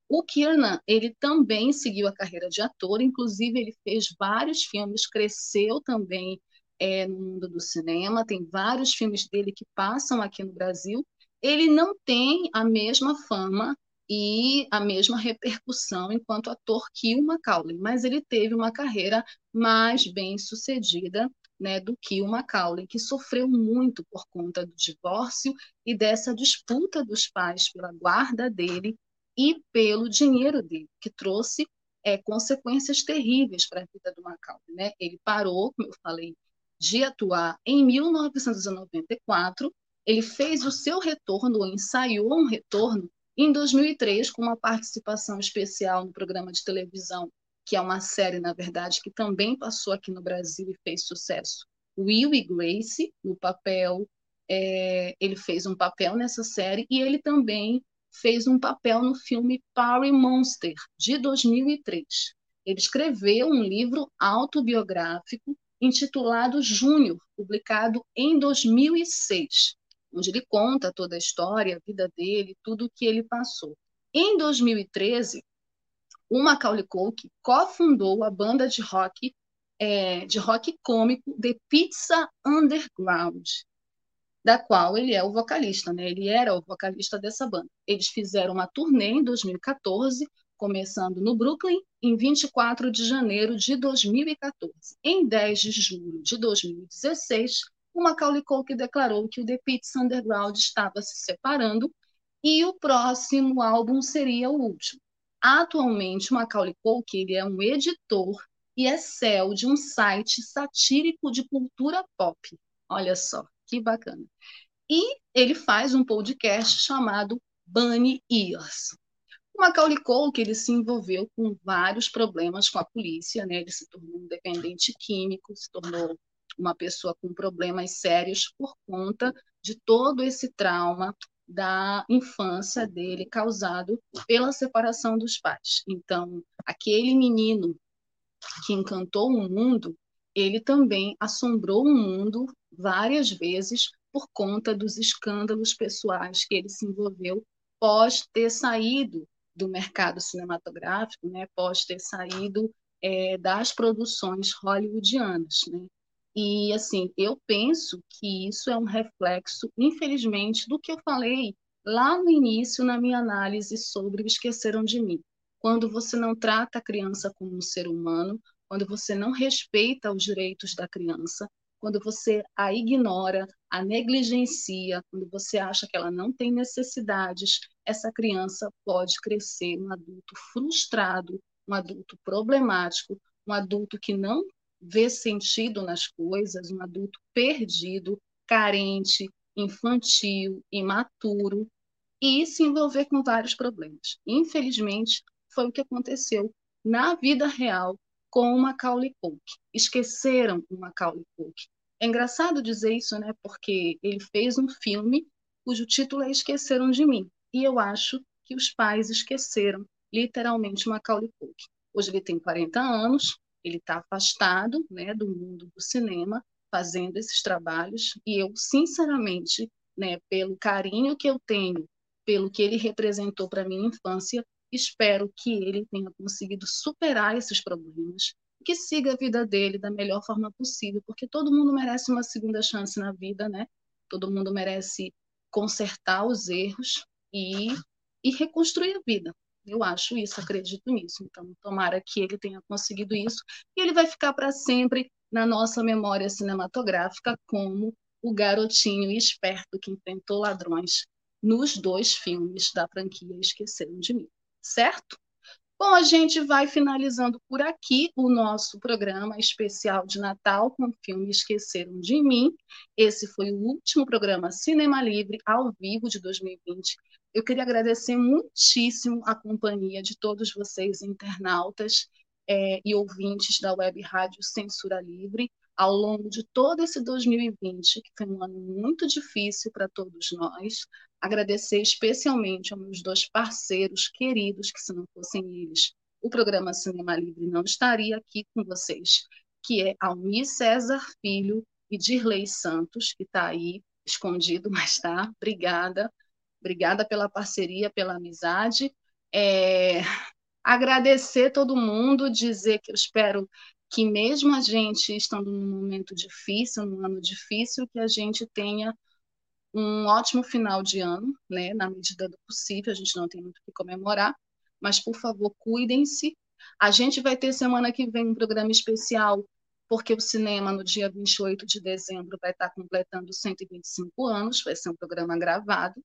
[SPEAKER 2] O Kiernan, ele também seguiu a carreira de ator, inclusive ele fez vários filmes, cresceu também é, no mundo do cinema, tem vários filmes dele que passam aqui no Brasil. Ele não tem a mesma fama e a mesma repercussão enquanto ator que o Macaulay, mas ele teve uma carreira mais bem sucedida né, do que o Macaulay, que sofreu muito por conta do divórcio e dessa disputa dos pais pela guarda dele e pelo dinheiro dele, que trouxe é, consequências terríveis para a vida do Macaulay. Né? Ele parou, como eu falei, de atuar em 1994, ele fez o seu retorno, ou ensaiou um retorno, em 2003, com uma participação especial no programa de televisão, que é uma série, na verdade, que também passou aqui no Brasil e fez sucesso, Will e Grace, no papel, é, ele fez um papel nessa série, e ele também fez um papel no filme Power Monster, de 2003. Ele escreveu um livro autobiográfico intitulado Júnior, publicado em 2006 onde ele conta toda a história, a vida dele, tudo o que ele passou. Em 2013, o Macaulay Culkin cofundou a banda de rock é, de rock cômico The Pizza Underground, da qual ele é o vocalista, né? Ele era o vocalista dessa banda. Eles fizeram uma turnê em 2014, começando no Brooklyn em 24 de janeiro de 2014. Em 10 de julho de 2016, o Macaulay Culkin declarou que o The Pits Underground estava se separando e o próximo álbum seria o último. Atualmente, o Macaulay Culkin é um editor e é CEO de um site satírico de cultura pop. Olha só, que bacana. E ele faz um podcast chamado Bunny Ears. O Macaulay Culkin ele se envolveu com vários problemas com a polícia, né? Ele se tornou um dependente químico, se tornou uma pessoa com problemas sérios por conta de todo esse trauma da infância dele causado pela separação dos pais. Então, aquele menino que encantou o mundo, ele também assombrou o mundo várias vezes por conta dos escândalos pessoais que ele se envolveu pós ter saído do mercado cinematográfico, né, pós ter saído é, das produções hollywoodianas. Né? E, assim, eu penso que isso é um reflexo, infelizmente, do que eu falei lá no início na minha análise sobre o Esqueceram de Mim. Quando você não trata a criança como um ser humano, quando você não respeita os direitos da criança, quando você a ignora, a negligencia, quando você acha que ela não tem necessidades, essa criança pode crescer um adulto frustrado, um adulto problemático, um adulto que não vê sentido nas coisas, um adulto perdido, carente, infantil, imaturo e se envolver com vários problemas. Infelizmente, foi o que aconteceu na vida real com o Macaulay Culkin. Esqueceram o Macaulay Culkin. É engraçado dizer isso, né? Porque ele fez um filme cujo título é Esqueceram de Mim. E eu acho que os pais esqueceram literalmente Macaulay Culkin. Hoje ele tem 40 anos, ele está afastado né, do mundo do cinema, fazendo esses trabalhos, e eu, sinceramente, né, pelo carinho que eu tenho, pelo que ele representou para minha infância, espero que ele tenha conseguido superar esses problemas, que siga a vida dele da melhor forma possível, porque todo mundo merece uma segunda chance na vida, né? Todo mundo merece consertar os erros e, e reconstruir a vida. Eu acho isso, acredito nisso. Então, tomara que ele tenha conseguido isso e ele vai ficar para sempre na nossa memória cinematográfica como o garotinho esperto que enfrentou ladrões nos dois filmes da franquia Esqueceram de Mim, certo? Bom, a gente vai finalizando por aqui o nosso programa especial de Natal com o filme Esqueceram de Mim. Esse foi o último programa Cinema Livre ao vivo de 2020. Eu queria agradecer muitíssimo a companhia de todos vocês, internautas é, e ouvintes da Web Rádio Censura Livre ao longo de todo esse 2020, que foi um ano muito difícil para todos nós. Agradecer especialmente aos meus dois parceiros queridos, que se não fossem eles, o programa Cinema Livre não estaria aqui com vocês, que é Almir César Filho e Dirley Santos, que está aí escondido, mas está. Obrigada. Obrigada pela parceria, pela amizade. É, agradecer todo mundo, dizer que eu espero que mesmo a gente estando num momento difícil, num ano difícil, que a gente tenha um ótimo final de ano, né, na medida do possível, a gente não tem muito o que comemorar, mas por favor, cuidem-se. A gente vai ter semana que vem um programa especial, porque o cinema no dia 28 de dezembro vai estar completando 125 anos, vai ser um programa gravado,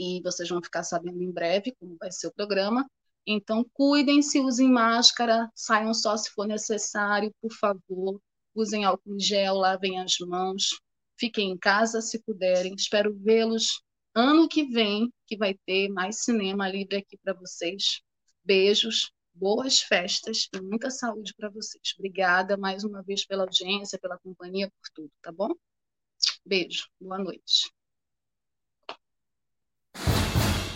[SPEAKER 2] e vocês vão ficar sabendo em breve como vai ser o programa. Então, cuidem-se, usem máscara, saiam só se for necessário, por favor. Usem álcool em gel, lavem as mãos. Fiquem em casa se puderem. Espero vê-los ano que vem, que vai ter mais cinema livre aqui para vocês. Beijos, boas festas e muita saúde para vocês. Obrigada mais uma vez pela audiência, pela companhia, por tudo, tá bom? Beijo, boa noite.